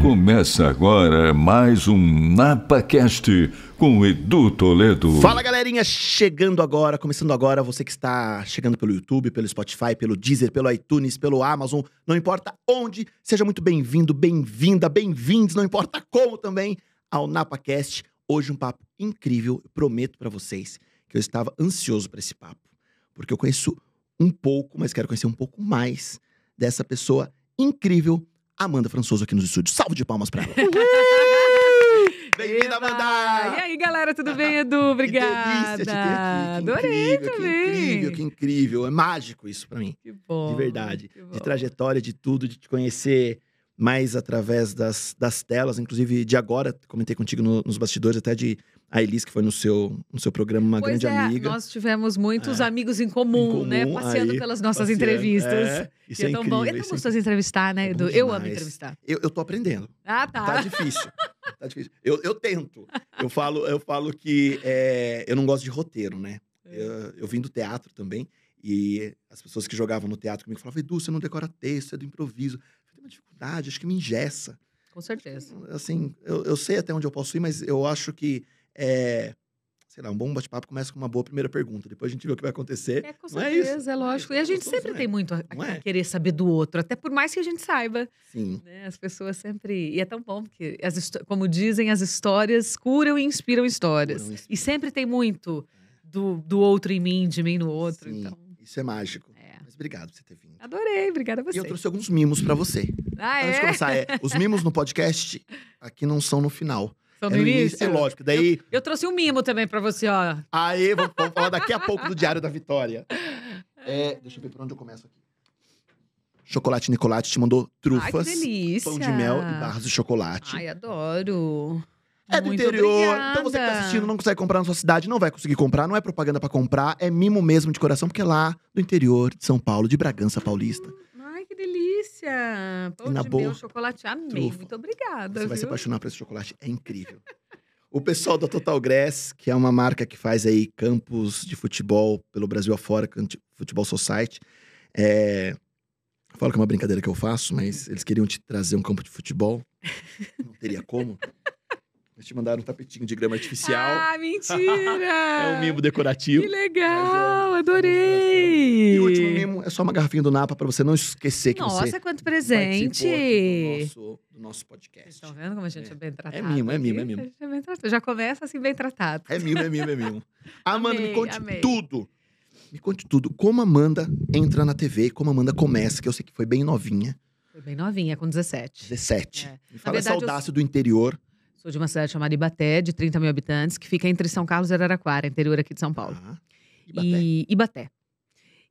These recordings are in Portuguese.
Começa agora mais um NapaCast com Edu Toledo. Fala galerinha, chegando agora, começando agora, você que está chegando pelo YouTube, pelo Spotify, pelo Deezer, pelo iTunes, pelo Amazon, não importa onde, seja muito bem-vindo, bem-vinda, bem-vindos, não importa como também, ao NapaCast. Hoje um papo incrível, prometo pra vocês que eu estava ansioso para esse papo, porque eu conheço um pouco, mas quero conhecer um pouco mais dessa pessoa incrível, Amanda Françoso aqui nos estúdios. Salve de palmas pra ela. Bem-vinda! Amanda! E aí, galera, tudo bem, Edu? Que Obrigada. delícia te ter aqui. Que Adorei incrível, também. Que incrível, que incrível. É mágico isso pra mim. Que bom. De verdade. que De bom. trajetória, de tudo, de te conhecer mais através das, das telas, inclusive de agora, comentei contigo no- nos bastidores, até de a Elis, que foi no seu, no seu programa, uma Pois grande é, amiga. nós tivemos muitos É. amigos em comum, Em né? comum, Passeando aí, pelas nossas passeando. entrevistas. É, isso E é, é tão incrível. bom. É tão é gostoso entrevistar, né, É Edu? bom Eu amo entrevistar. Eu, eu tô aprendendo. Ah, tá. Tá difícil. tá difícil. Eu, eu tento. Eu falo, eu falo que é, eu não gosto de roteiro, né? É. Eu, eu vim do teatro também. E as pessoas que jogavam no teatro comigo falavam, Edu, você não decora texto, é do improviso. Eu tenho uma dificuldade, acho que me engessa. Com certeza. Assim, eu, eu sei até onde eu posso ir, mas eu acho que, é, sei lá, um bom bate-papo começa com uma boa primeira pergunta. Depois a gente vê o que vai acontecer. É, com Não é isso? certeza, é lógico. E a gente Gostoso, sempre tem muito a, a é? querer saber do outro, até por mais que a gente saiba. Sim. né? As pessoas sempre. E é tão bom, porque, as como dizem, as histórias curam e inspiram histórias. Curam e E inspiram. sempre tem muito do, do outro em mim, de mim no outro. Sim, Então, Isso é mágico. é. Mas obrigado por você ter vindo. Adorei, obrigada a E você. eu trouxe alguns mimos pra você. Ah, Antes de é? começar, é, os mimos no podcast aqui não são no final. São é no no início? É lógico. Daí, Eu trouxe um mimo também pra você, ó. aí, vamos, vamos falar daqui a pouco do Diário da Vitória. É, deixa eu ver por onde eu começo aqui. Chocolate Nicolate te mandou Ai, que trufas, delícia. pão de mel e barras de chocolate. Ai, adoro. é do Muito interior, então você que tá obrigada. assistindo não consegue comprar na sua cidade, não vai conseguir comprar, não é propaganda pra comprar, é mimo mesmo de coração, porque é lá do interior de São Paulo, de Bragança Paulista. Delícia. Pão na de boa, mel, chocolate. Amei. trufa. Muito obrigada. Você vai se viu? apaixonar por esse chocolate, é incrível. O pessoal da Total Grass, que é uma marca que faz aí campos de futebol pelo Brasil afora, Futebol Society. É... Eu falo que é uma brincadeira que eu faço, mas eles queriam te trazer um campo de futebol. Não teria como. Eles te mandaram um tapetinho de grama artificial. Ah, mentira! é um mimo decorativo. Que legal, Mas é- adorei! E o último mimo é só uma garrafinha do Napa pra você não esquecer que Nossa, você quanto presente! do nosso, do nosso Vocês podcast. estão vendo como a gente é, É. bem tratado? É mimo, é mimo, é mimo. A gente é bem tratado. Já começa assim, bem tratado. É mimo, é mimo, é mimo. Amanda, me Amei, conte amei. tudo. Me conte tudo. Como a Amanda entra na TV, como a Amanda começa, que eu sei que foi bem novinha, Foi bem novinha, com 17. 17. É. Me fala essa verdade, eu- audácia do interior. Sou de uma cidade chamada Ibaté, de 30 mil habitantes, que fica entre São Carlos e Araraquara, interior aqui de São Paulo. Ah, Ibaté. E Ibaté.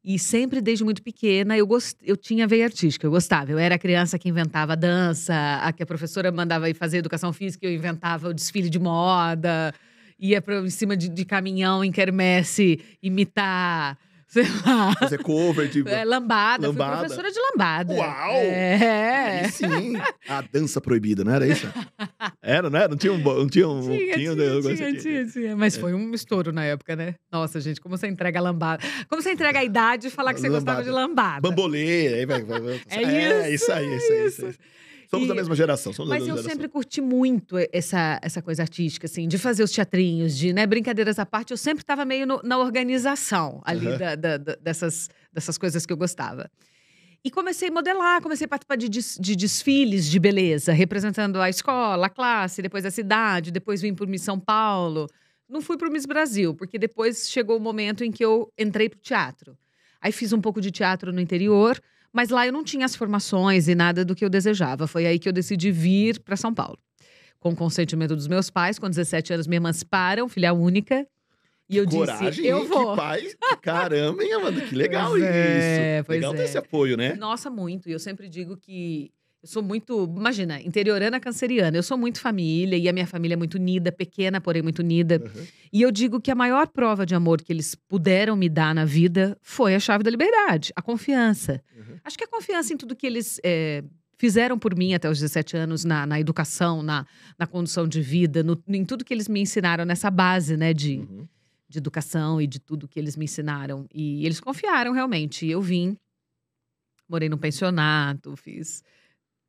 E sempre, desde muito pequena, eu, gost... eu tinha veia artística, eu gostava. Eu era a criança que inventava dança, a que a professora mandava ir fazer educação física, eu inventava o desfile de moda, ia pra, em cima de, de caminhão em quermesse imitar, sei lá, Fazer cover de... é, lambada. Lambada. Fui professora de lambada. Uau! É. Aí sim. A dança proibida, não era isso? Era, não era? Não tinha um... Não tinha um... Tinha, tinha, um tinha, negócio tinha, tinha, Mas foi um estouro na época, né? Nossa, gente, como você entrega a lambada? Como você entrega a idade e falar que você gostava de lambada? Bambolê, aí vai... vai, vai. É isso, isso aí, é isso aí, isso isso. Somos E- da mesma geração, somos Mas eu geração. sempre curti muito essa, essa coisa artística, assim, de fazer os teatrinhos, de né, brincadeiras à parte. Eu sempre estava meio no- na organização ali Aham. da- da- da- dessas, dessas coisas que eu gostava. E comecei a modelar, comecei a participar de, des- de desfiles de beleza, representando a escola, a classe, depois a cidade, depois vim para o Miss São Paulo. Não fui para o Miss Brasil, porque depois chegou o momento em que eu entrei para o teatro. Aí fiz um pouco de teatro no interior, mas lá eu não tinha as formações e nada do que eu desejava. Foi aí que eu decidi vir para São Paulo. Com o consentimento dos meus pais, com 17 anos me emanciparam, filha única. E eu Coragem, disse, eu vou. Que pai, caramba, hein, Amanda? Que legal Pois isso. é, legal ter é. esse apoio, né? Nossa, muito. E eu sempre digo que eu sou muito, imagina, interiorana canceriana. Eu sou muito família e a minha família é muito unida, pequena, porém muito unida. Uhum. E eu digo que a maior prova de amor que eles puderam me dar na vida foi a chave da liberdade, a confiança. Uhum. Acho que a confiança em tudo que eles é, fizeram por mim até os 17 anos, na, na educação, na, na condução de vida, no- em tudo que eles me ensinaram nessa base, né, de, Uhum. de educação e de tudo que eles me ensinaram. E eles confiaram realmente. E eu vim, morei num pensionato, fiz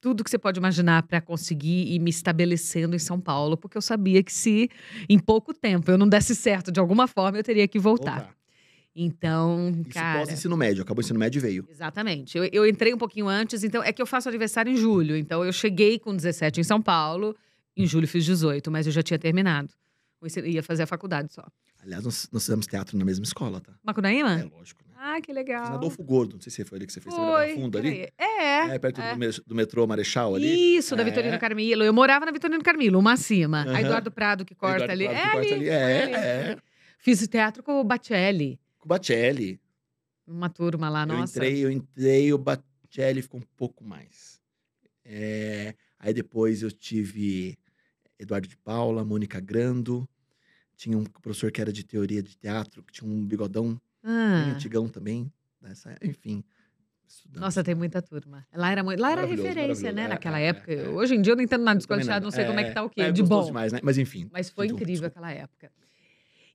tudo que você pode imaginar para conseguir ir me estabelecendo em São Paulo, porque eu sabia que se em pouco tempo eu não desse certo de alguma forma, eu teria que voltar. Voltar. Então, Isso cara. pós-ensino médio. Acabou o ensino médio e veio. Exatamente. Eu, eu entrei um pouquinho antes, então é que eu faço aniversário em julho. Então eu cheguei com 17 em São Paulo, em julho fiz 18, mas eu já tinha terminado. Eu ia fazer a faculdade só. Aliás, nós, nós fizemos teatro na mesma escola, tá? Macunaíma? É lógico? Ah, que legal. na Adolfo Gordo, não sei se foi ali que você fez Foi. Funda ali. peraí. É. É, perto é. Do, do metrô Marechal ali. Isso, da É. Vitorino Carmilo. Eu morava na Vitorino Carmilo, uma acima. Aham. A Eduardo Prado que corta Eduardo ali. Prado é que corta ali. ali. É, ali. é. Fiz teatro com o Batelli, Com o Batelli. uma turma lá, Eu nossa. entrei, eu entrei, o Batelli ficou um pouco mais. É, aí depois eu tive Eduardo de Paula, Mônica Grando. Tinha um professor que era de teoria de teatro, que tinha um bigodão bem Ah, antigão também. Nessa, enfim. estudamos. nossa, tem muita turma. Lá era, muito, lá era referência, né. É, naquela é, época. é, é. Hoje em dia eu não entendo nada de escola não sei como é que tá o quê, é de bom. demais, né? Mas enfim. Mas foi incrível desculpa. aquela época.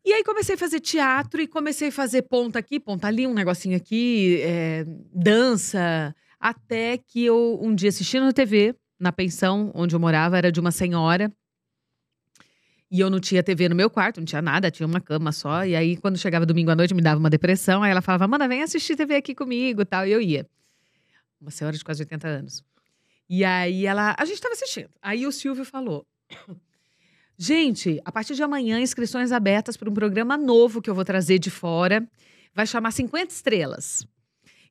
E aí comecei a fazer teatro e comecei a fazer ponta aqui, ponta ali, um negocinho aqui, é, dança. Até que eu um dia assistindo na TV, na pensão onde eu morava, era de uma senhora. E eu não tinha TV no meu quarto, não tinha nada, tinha uma cama só. E aí, quando chegava domingo à noite, me dava uma depressão. Aí ela falava, Amanda, vem assistir TV aqui comigo tal. E eu ia. Uma senhora de quase 80 anos. E aí ela. A gente estava assistindo. Aí o Silvio falou. Gente, a partir de amanhã, inscrições abertas para um programa novo que eu vou trazer de fora. Vai chamar 50 estrelas.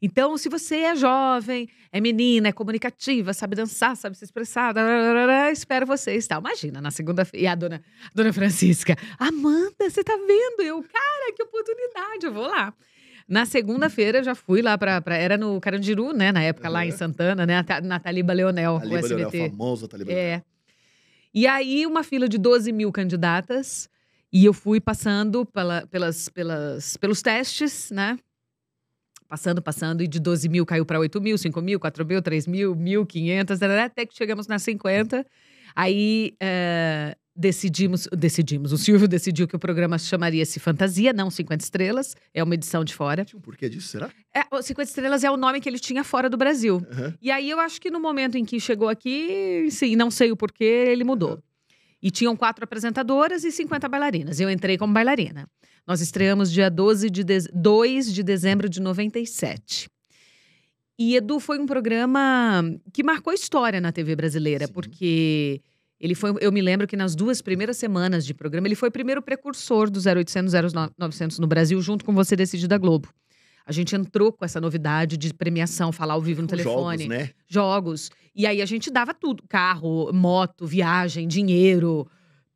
Então, se você é jovem, é menina, é comunicativa, sabe dançar, sabe se expressar, dararara, espero vocês. Tal. Imagina, na segunda-feira. E a dona, dona Francisca, Amanda, você tá vendo? Eu, cara, que oportunidade, eu vou lá. Na segunda-feira, eu já fui lá para. Era no Carandiru, né? Na época, lá em Uhum. Santana, né? A na Taliba Leonel, o Taliba Leonel, SBT. famoso Taliba É. E aí, uma fila de 12 mil candidatas. E eu fui passando pela- pelas, pelas, pelos testes, né? Passando, passando. E de 12 mil caiu para 8 mil, 5 mil, 4 mil, 3 mil, 1.500, tarará, até que chegamos nas 50. Aí é, decidimos, decidimos. O Silvio decidiu que o programa chamaria-se Fantasia, não 50 Estrelas. É uma edição de fora. Tinha um porquê disso, será? É, o 50 Estrelas é o nome que ele tinha fora do Brasil. Aham. E aí eu acho que no momento em que chegou aqui, sim, não sei o porquê, ele mudou. E tinham quatro apresentadoras e 50 bailarinas. Eu entrei como bailarina. Nós estreamos dia 12 de de... 2 de dezembro de 97. E Edu foi um programa que marcou história na TV brasileira, Sim. porque ele foi, eu me lembro que nas duas primeiras semanas de programa, ele foi o primeiro precursor do 0800 0900 no Brasil, junto com Você Decide da Globo. A gente entrou com essa novidade de premiação, falar ao vivo no telefone Jogos, né? jogos. E aí a gente dava tudo: carro, moto, viagem, dinheiro,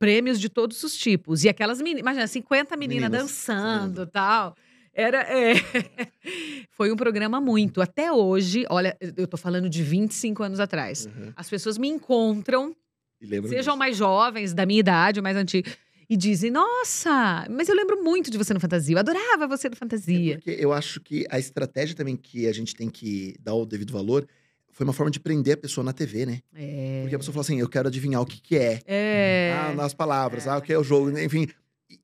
prêmios de todos os tipos. E aquelas meninas, imagina, 50 meninas Meninas dançando tal. Era. é. Foi um programa muito. Até hoje, olha, eu tô falando de 25 anos atrás. Aham. As pessoas me encontram, E sejam disso. mais jovens, da minha idade ou mais antigos, e dizem: Nossa, mas eu lembro muito de você no Fantasia. Eu adorava você no É Fantasia. porque eu acho que a estratégia também que a gente tem que dar o devido valor foi uma forma de prender a pessoa na TV, né? É. Porque a pessoa fala assim, eu quero adivinhar o que que é. É. Ah, nas palavras, É. ah, o que é o jogo, né? enfim.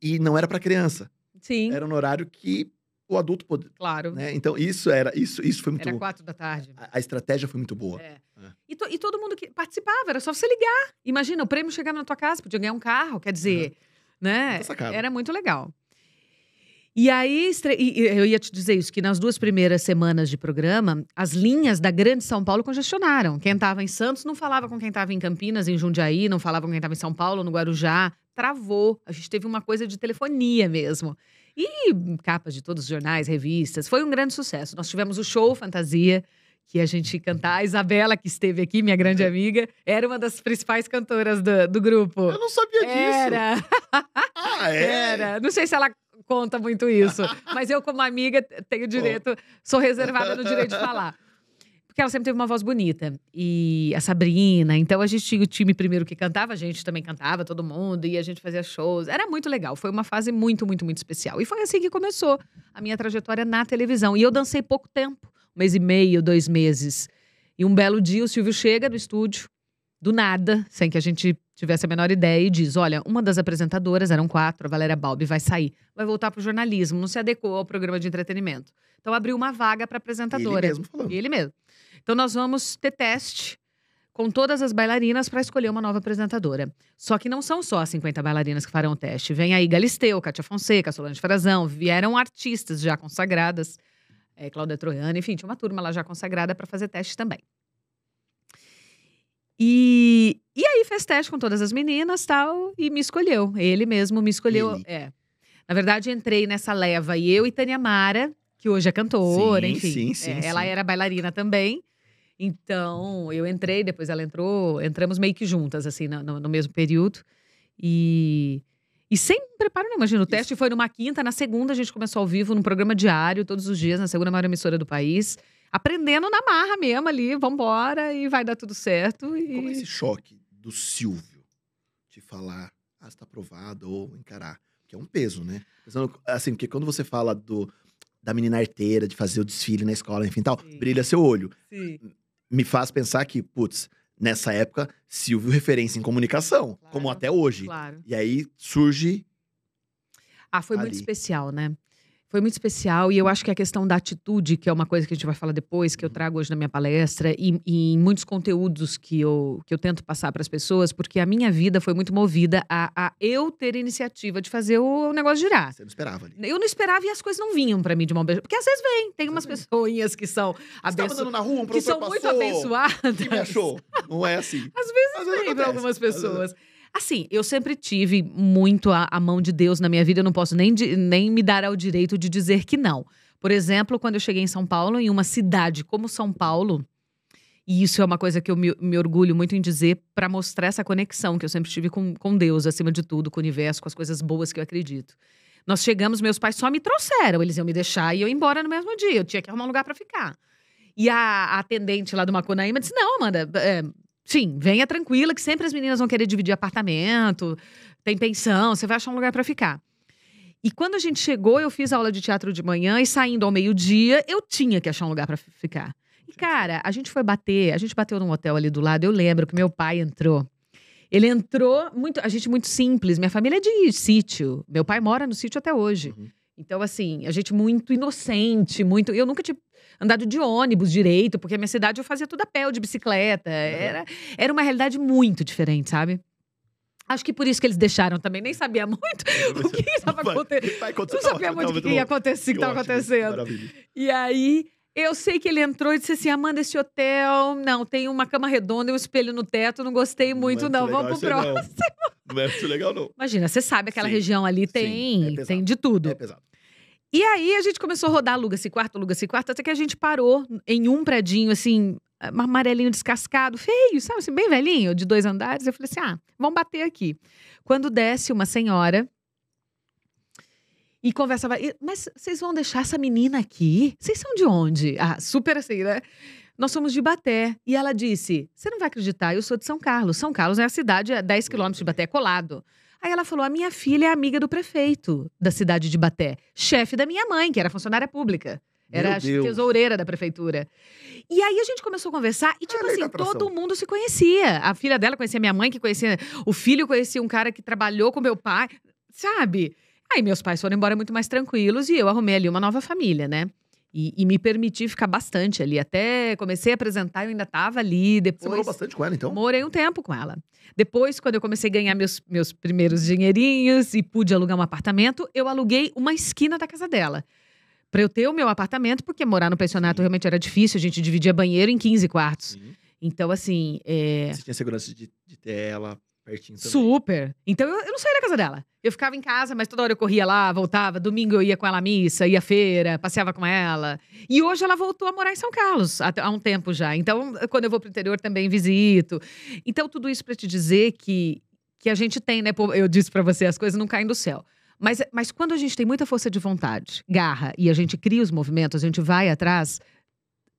E não era pra criança. Sim, Era no horário que o adulto podia, claro. né? Então isso era, isso, isso foi muito Era quatro da tarde. a, a estratégia foi muito boa. É. É. E, to- e todo mundo que participava, era só você ligar. Imagina, o prêmio chegava na tua casa, podia ganhar um carro, quer dizer, né? Muita sacada. Era muito legal. E aí, eu ia te dizer isso, que nas duas primeiras semanas de programa, as linhas da Grande São Paulo congestionaram. Quem estava em Santos não falava com quem estava em Campinas, em Jundiaí, não falava com quem estava em São Paulo, no Guarujá. Travou. A gente teve uma coisa de telefonia mesmo. E capas de todos os jornais, revistas. Foi um grande sucesso. Nós tivemos o show Fantasia, que a gente cantava. A Isabela, que esteve aqui, minha grande amiga, era uma das principais cantoras do, do grupo. Eu não sabia disso. Era, Ah, é? era. Não sei se ela conta muito isso, mas eu, como amiga, tenho direito, sou reservada no direito de falar. Porque ela sempre teve uma voz bonita. E a Sabrina, então a gente tinha o time primeiro que cantava, a gente também cantava, todo mundo, e a gente fazia shows. Era muito legal. Foi uma fase muito, muito, muito especial. E foi assim que começou a minha trajetória na televisão. E eu dancei pouco tempo um mês e meio, dois meses. E um belo dia o Silvio chega no estúdio, do nada, sem que a gente tivesse a menor ideia, e diz: Olha, uma das apresentadoras, eram quatro, a Valéria Balbi, vai sair, vai voltar pro jornalismo, não se adequou ao programa de entretenimento. Então abriu uma vaga para Ele apresentadora. mesmo falando. Ele mesmo. Então nós vamos ter teste com todas as bailarinas para escolher uma nova apresentadora. Só que não são só as 50 bailarinas que farão o teste. Vem aí Galisteu, Cátia Fonseca, Solange Frazão, vieram artistas já consagradas, é, Cláudia Troiano, enfim, tinha uma turma lá já consagrada para fazer teste também. E, e aí fez teste com todas as meninas tal, e me escolheu. Ele mesmo me escolheu. Ele. É. Na verdade, entrei nessa leva e eu e Tânia Mara, que hoje é cantora, Sim, enfim. sim, sim, É, ela sim. era bailarina também. Então, eu entrei, depois ela entrou, entramos meio que juntas, assim, no, no- mesmo período. E, e sem preparo nenhum. Imagina, o teste foi numa quinta, na segunda a gente começou ao vivo, num programa diário, todos os dias, na segunda maior emissora do país. Aprendendo na marra mesmo ali, vambora, e vai dar tudo certo. E... Como é esse choque do Silvio de falar, ah, está aprovado, ou encarar? Que é um peso, né? Pensando, Assim, porque quando você fala do, da menina arteira, de fazer o desfile na escola, enfim tal, Sim. brilha seu olho. Sim. Me faz pensar que, putz, nessa época, Silvio referência em comunicação, Claro. como até hoje. Claro. E aí surge. Ah, foi muito ali. especial, né? Foi muito especial e eu acho que a questão da atitude, que é uma coisa que a gente vai falar depois, que eu trago hoje na minha palestra, e, e em muitos conteúdos que eu, que eu tento passar para as pessoas, porque a minha vida foi muito movida a, a eu ter iniciativa de fazer o, negócio girar. Você não esperava ali. Eu não esperava e as coisas não vinham para mim de mão beijada. Porque às vezes vem, tem umas pessoinhas que são, Você tava abenço... andando na rua, um que são professor muito passou, abençoadas. que me achou. Não é assim. Às vezes Às vezes vem para algumas pessoas. Assim, eu sempre tive muito a, a mão de Deus na minha vida, eu não posso nem, di- nem me dar ao direito de dizer que não. Por exemplo, quando eu cheguei em São Paulo, em uma cidade como São Paulo, e isso é uma coisa que eu me, me orgulho muito em dizer, para mostrar essa conexão que eu sempre tive com, com Deus, acima de tudo, com o universo, com as coisas boas que eu acredito. Nós chegamos, meus pais só me trouxeram, eles iam me deixar e eu ia embora no mesmo dia, eu tinha que arrumar um lugar para ficar. E a, a atendente lá do Macunaíma disse: Não, Amanda, é, sim, venha tranquila, que sempre as meninas vão querer dividir apartamento, tem pensão, você vai achar um lugar para ficar. E quando a gente chegou, eu fiz aula de teatro de manhã e saindo ao meio-dia, eu tinha que achar um lugar para ficar. E, cara, a gente foi bater, a gente bateu num hotel ali do lado, eu lembro que meu pai entrou. Ele entrou muito, a gente muito simples, minha família é de sítio. Meu pai mora no sítio até hoje. Uhum. Então, assim, a gente muito inocente, muito. Eu nunca tinha andado de ônibus direito, porque a minha cidade eu fazia tudo a pé ou de bicicleta. Era, era uma realidade muito diferente, sabe? Acho que por isso que eles deixaram também. Nem sabia muito o que estava acontecendo. Não sabia muito o que ia acontecer, que estava acontecendo. Maravilha. E aí, eu sei que ele entrou e disse assim: Amanda, esse hotel, não, tem uma cama redonda e um espelho no teto, não gostei muito, é não. legal Vamos pro próximo. Não. Não é muito legal, não. Imagina, você sabe, aquela Sim, região ali tem, é tem de tudo. É pesado. E aí a gente começou a rodar aluga-se quarto, aluga-se quarto, até que a gente parou em um predinho, assim, amarelinho descascado, feio, sabe, assim, bem velhinho, de dois andares. Eu falei assim: ah, vamos bater aqui. Quando desce uma senhora e conversava, "E- mas vocês vão deixar essa menina aqui? Vocês são de onde? Ah, super assim, né? Nós somos de Baté. E ela disse: Você não vai acreditar, eu sou de São Carlos. São Carlos é a cidade a 10 quilômetros de Baté, colado. Aí ela falou: A minha filha é amiga do prefeito da cidade de Baté, chefe da minha mãe, que era funcionária pública. Era tesoureira da prefeitura. E aí a gente começou a conversar e, tipo lei da assim, todo mundo se conhecia. A filha dela conhecia minha mãe, que conhecia. O filho conhecia um cara que trabalhou com meu pai, sabe? Aí meus pais foram embora muito mais tranquilos e eu arrumei ali uma nova família, né? E, e me permiti ficar bastante ali. Até comecei a apresentar, eu ainda tava ali. Você Depois. morou bastante com ela, então? Morei um tempo com ela. Depois, quando eu comecei a ganhar meus, meus primeiros dinheirinhos e pude alugar um apartamento, eu aluguei uma esquina da casa dela. Pra eu ter o meu apartamento, porque morar no pensionato Sim. realmente era difícil, a gente dividia banheiro em 15 quartos. Sim. Então, assim, é, Você tinha segurança de, de ter ela pertinho também. super. Então, eu, eu não saía da casa dela. Eu ficava em casa, mas toda hora eu corria lá, voltava. Domingo eu ia com ela à missa, ia à feira, passeava com ela. E hoje ela voltou a morar em São Carlos, há, um tempo já. Então, quando eu vou pro interior também visito. Então, tudo isso pra te dizer que, que a gente tem, né? Eu disse pra você, as coisas não caem do céu. Mas, mas quando a gente tem muita força de vontade, garra, e a gente cria os movimentos, a gente vai atrás,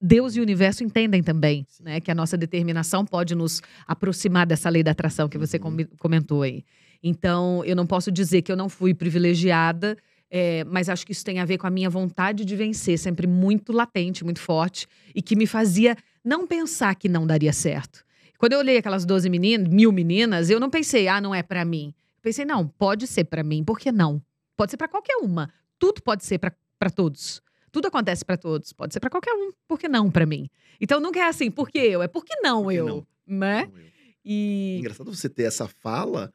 Deus e o universo entendem também, né? Que a nossa determinação pode nos aproximar dessa lei da atração que você Uhum. comi- comentou aí. Então, eu não posso dizer que eu não fui privilegiada, é, mas acho que isso tem a ver com a minha vontade de vencer, sempre muito latente, muito forte, e que me fazia não pensar que não daria certo. Quando eu olhei aquelas 12 meninas, mil meninas, eu não pensei, ah, não é pra mim. Eu pensei, não, pode ser pra mim, por que não? Pode ser pra qualquer uma. Tudo pode ser pra todos. Tudo acontece pra todos. Pode ser pra qualquer um. Por que não pra mim? Então nunca é assim, por que eu? É por que não Por que eu? não? né? Não, eu. E Engraçado você ter essa fala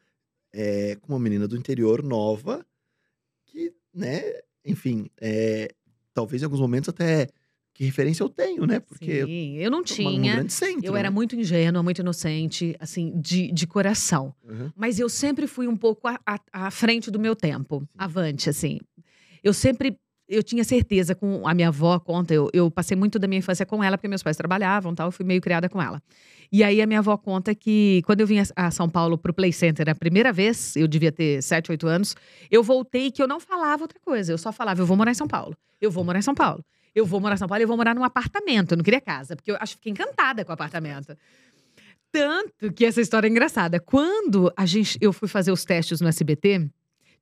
é, com uma menina do interior nova, que, né, enfim, é, talvez em alguns momentos até que referência eu tenho, né? Porque eu sim, eu não tinha. centro. Eu era né? muito ingênua, muito inocente, assim, de, de coração. Uhum. Mas eu sempre fui um pouco à, à- à frente do meu tempo, avante, assim. Eu sempre, eu tinha certeza com a minha avó, conta, eu, eu passei muito da minha infância com ela, porque meus pais trabalhavam tal, eu fui meio criada com ela. E aí a minha avó conta que quando eu vim a São Paulo pro Play Center a primeira vez, eu devia ter 7, 8 anos, eu voltei que eu não falava outra coisa, eu só falava, eu vou morar em São Paulo, eu vou morar em São Paulo. Eu vou morar em São Paulo, eu vou morar num apartamento, eu não queria casa, porque eu acho que fiquei encantada com o apartamento. Tanto que essa história é engraçada. Quando a gente, eu fui fazer os testes no SBT,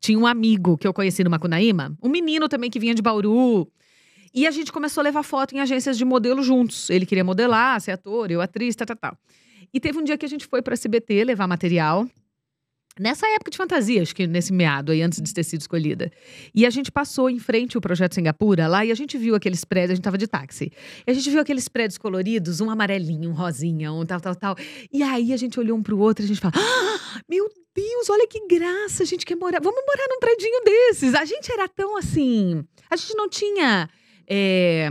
tinha um amigo que eu conheci no Macunaíma, um menino também que vinha de Bauru. E a gente começou a levar foto em agências de modelo juntos. Ele queria modelar, ser ator, eu atriz, tal, tal, tal. E teve um dia que a gente foi para SBT levar material. Nessa época de fantasia, acho que nesse meado aí, antes de ter sido escolhida. E a gente passou em frente ao Projeto Singapura lá e a gente viu aqueles prédios, a gente tava de táxi. E a gente viu aqueles prédios coloridos, um amarelinho, um rosinha, um tal, tal, tal. E aí a gente olhou um pro outro e a gente fala: ah, Meu Deus, olha que graça, a gente quer morar. Vamos morar num predinho desses. A gente era tão assim. A gente não tinha. é,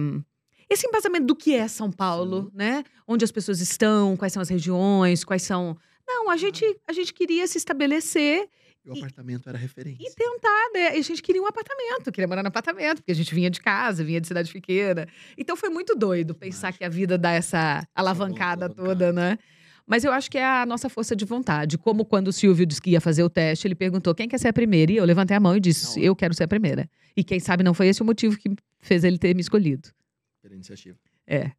esse embasamento do que é São Paulo, né? Onde as pessoas estão, quais são as regiões, quais são. Não, a gente, a gente queria se estabelecer E o E- apartamento era referência. e tentar, né? E a gente queria um apartamento, queria morar no apartamento, porque a gente vinha de casa, vinha de cidade pequena. Então foi muito doido pensar que a vida dá essa alavancada alavancada. toda, né? Mas eu acho que é a nossa força de vontade. Como quando o Silvio disse que ia fazer o teste, ele perguntou quem quer ser a primeira. E eu levantei a mão e disse: Não. Eu quero ser a primeira. E quem sabe não foi esse o motivo que fez ele ter me escolhido. Pela iniciativa. É. É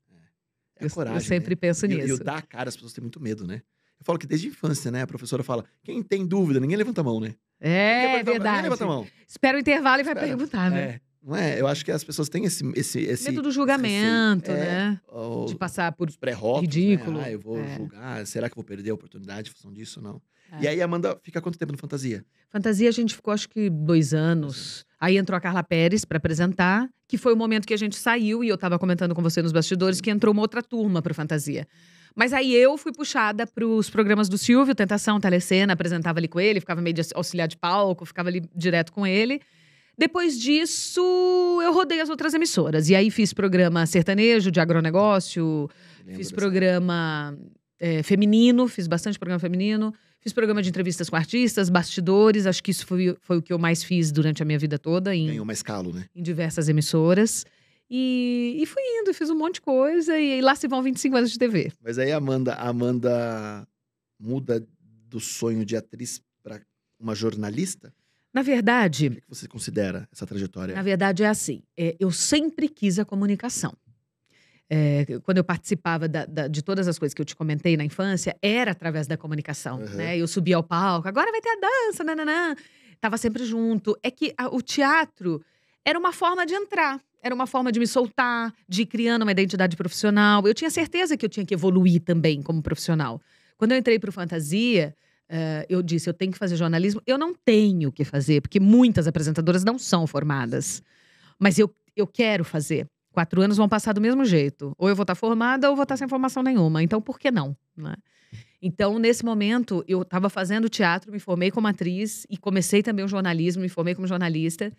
a Eu- coragem, eu sempre né? penso E, nisso. E o dar a cara, as pessoas têm muito medo, né? Eu falo que desde a infância, né? A professora fala, quem tem dúvida, ninguém levanta a mão, né? É mão, verdade. Ninguém levanta a mão. Espera o intervalo e vai Espera. perguntar, né? É, não é? Eu acho que as pessoas têm esse... esse, esse Medo do julgamento. É, né? o- De passar por. pré-rótulos, Ridículo. Né? Ah, eu vou É. julgar. Será que eu vou perder a oportunidade em função disso não? É. E aí, Amanda, fica quanto tempo no Fantasia? Fantasia, a gente ficou acho que dois anos. Aí entrou a Carla Pérez para apresentar, que foi o momento que a gente saiu, e eu estava comentando com você nos bastidores, que entrou uma outra turma para Fantasia. Mas aí eu fui puxada para os programas do Silvio, Tentação, Telecena, apresentava ali com ele, ficava meio de auxiliar de palco, ficava ali direto com ele. Depois disso, eu rodei as outras emissoras. E aí fiz programa sertanejo, de agronegócio, Lembro Fiz programa é, feminino, fiz bastante programa feminino. Fiz programa de entrevistas com artistas, bastidores. Acho que isso foi, foi o que eu mais fiz durante a minha vida toda, em, Ganhou mais calo, né? em diversas emissoras. E, e fui indo, fiz um monte de coisa. E, lá se vão 25 anos de TV. Mas aí a Amanda, a Amanda muda do sonho de atriz para uma jornalista? Na verdade, O que que você considera essa trajetória? Na verdade, é assim. é, eu sempre quis a comunicação. É, quando eu participava da- da- de todas as coisas que eu te comentei na infância, era através da comunicação. Uhum. Né? Eu subia ao palco, agora vai ter a dança, nananã. Tava sempre junto. É que a- o teatro era uma forma de entrar, era uma forma de me soltar, de ir criando uma identidade profissional. Eu tinha certeza que eu tinha que evoluir também como profissional. Quando eu entrei para o Fantasia, eh, eu disse: eu tenho que fazer jornalismo. Eu não tenho que fazer, porque muitas apresentadoras não são formadas. Mas eu, eu quero fazer. Quatro anos vão passar do mesmo jeito. Ou eu vou estar formada ou vou estar sem formação nenhuma. Então, por que não? né? Então, nesse momento, eu estava fazendo teatro, me formei como atriz e comecei também o jornalismo, me formei como jornalista.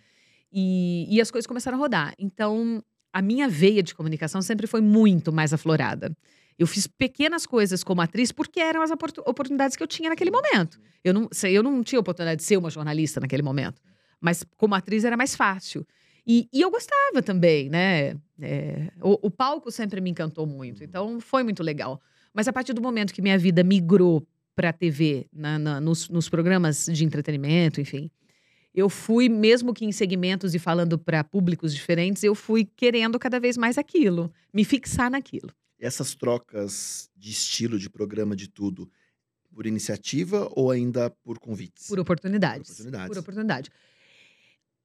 E, e as coisas começaram a rodar. Então, a minha veia de comunicação sempre foi muito mais aflorada. Eu fiz pequenas coisas como atriz porque eram as oportu- oportunidades que eu tinha naquele momento. Eu não, eu não tinha oportunidade de ser uma jornalista naquele momento. Mas como atriz era mais fácil. E, e eu gostava também, né? É, o, o palco sempre me encantou muito. Então foi muito legal. Mas a partir do momento que minha vida migrou para a TV, na- na- nos, nos programas de entretenimento, enfim, eu fui, mesmo que em segmentos e falando para públicos diferentes, eu fui querendo cada vez mais aquilo, me fixar naquilo. Essas trocas de estilo, de programa, de tudo, por iniciativa ou ainda por convites? Por oportunidades. Por oportunidades. Por oportunidade.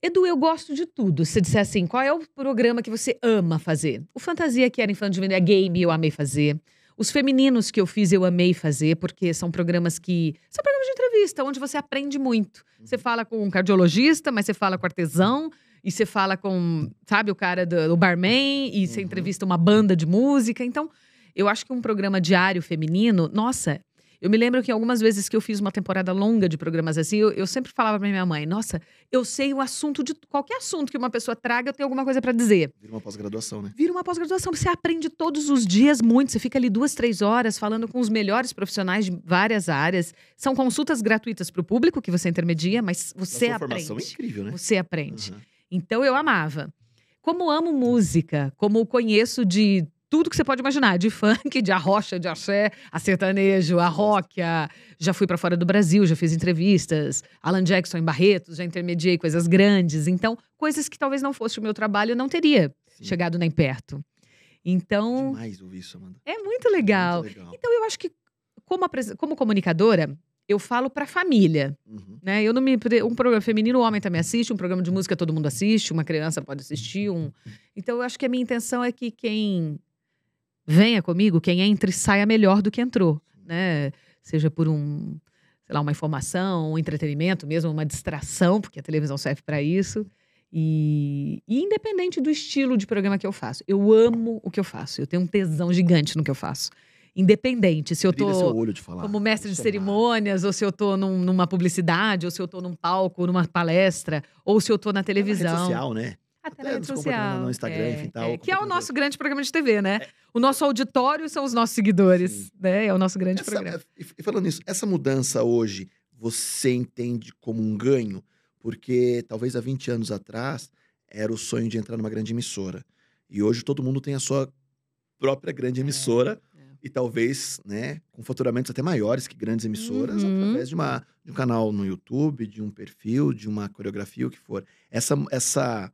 Edu, eu gosto de tudo. Se você disser assim, qual é o programa que você ama fazer? O Fantasia, que era infantil, é game, eu amei fazer. Os femininos que eu fiz, eu amei fazer, porque são programas que. São programas de entrevista, onde você aprende muito. Você fala com um cardiologista, mas você fala com artesão, e você fala com, sabe, o cara do, do barman, e você Uhum. entrevista uma banda de música. Então, Eu acho que um programa diário feminino, nossa, eu me lembro que algumas vezes que eu fiz uma temporada longa de programas assim, eu, eu sempre falava pra minha mãe: Nossa, eu sei o assunto de qualquer assunto que uma pessoa traga, eu tenho alguma coisa pra dizer. Vira uma pós-graduação, né? Vira uma pós-graduação, você aprende todos os dias muito. Você fica ali duas, três horas falando com os melhores profissionais de várias áreas. São consultas gratuitas para o público que você intermedia, mas você Nossa, aprende. formação é incrível, né? Você aprende. Uhum. Então eu amava. Como amo música, como conheço de tudo que você pode imaginar, de funk, de arrocha, de axé, a sertanejo, a rock, a... já fui para fora do Brasil, já fiz entrevistas, Alan Jackson em Barretos, já intermediei coisas grandes, então coisas que talvez não fosse o meu trabalho eu não teria Sim. chegado nem perto. Então Demais ouvir isso, Amanda. é muito legal. Muito legal. Então eu acho que como, apres- como comunicadora eu falo para família, Uhum. né? Eu não me um programa feminino o homem também assiste, um programa de música todo mundo assiste, uma criança pode assistir, um. Então eu acho que a minha intenção é que quem venha comigo, quem entre saia melhor do que entrou, né? Seja por um, sei lá, uma informação, um entretenimento, mesmo uma distração, porque a televisão serve para isso. E, e independente do estilo de programa que eu faço, eu amo o que eu faço. Eu tenho um tesão gigante no que eu faço. Independente se eu tô seu olho de falar. como mestre de é cerimônias, ou se eu tô num- numa publicidade, ou se eu tô num palco, numa palestra, ou se eu tô na massa. televisão. Na rede social, né? Até, Até na rede social. no Instagram, é, enfim, tal, é, que é o nosso grande programa de TV, né? O nosso auditório são os nossos seguidores, Sim. né? É o nosso grande Essa- programa. e e falando nisso, essa mudança hoje, você entende como um ganho? Porque talvez há 20 anos atrás era o sonho de entrar numa grande emissora. E hoje todo mundo tem a sua própria grande emissora. é. E talvez, né, com faturamentos até maiores que grandes emissoras, Uhum. através de, uma, de um canal no YouTube, de um perfil, de uma coreografia, o que for. Essa, essa,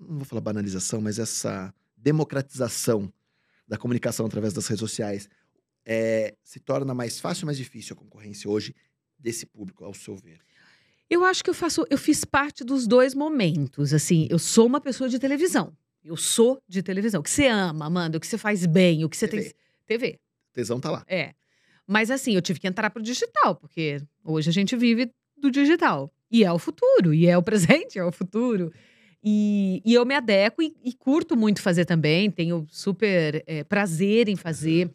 não vou falar banalização, mas essa democratização da comunicação através das redes sociais é, se torna mais fácil ou mais difícil a concorrência hoje desse público, ao seu ver? Eu acho que eu faço, eu fiz parte dos dois momentos. Assim, eu sou uma pessoa de televisão. Eu sou de televisão. O que você ama, Amanda, o que você faz bem, o que você TV. tem. TV. O tesão tá lá. É. Mas assim, eu tive que entrar pro digital, porque hoje a gente vive do digital. E é o futuro, e é o presente, é o futuro. E, e eu me adequo e, e curto muito fazer também, tenho super é, prazer em fazer.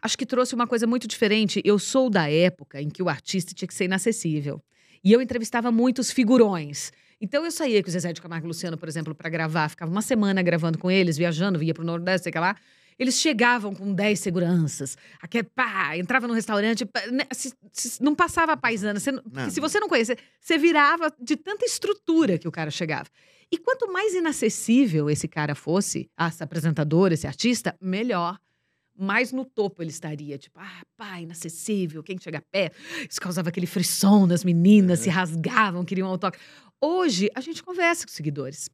Acho que trouxe uma coisa muito diferente. Eu sou da época em que o artista tinha que ser inacessível. E eu entrevistava muitos figurões. Então eu saía com o Zezé de Camargo e Luciano, por exemplo, para gravar, ficava uma semana gravando com eles, viajando, ia pro Nordeste, sei que lá. Eles chegavam com 10 seguranças. Aqui, pá, entrava no restaurante, pá, né, se- se- não passava a paisana. Você se você não conhecer, você virava de tanta estrutura que o cara chegava. E quanto mais inacessível esse cara fosse, esse apresentador, esse artista, melhor. Mais no topo ele estaria. Tipo, ah, pá, inacessível, quem chega perto. Isso causava aquele frisson das meninas, Uhum. se rasgavam, queriam autógrafo. Hoje, a gente conversa com os seguidores.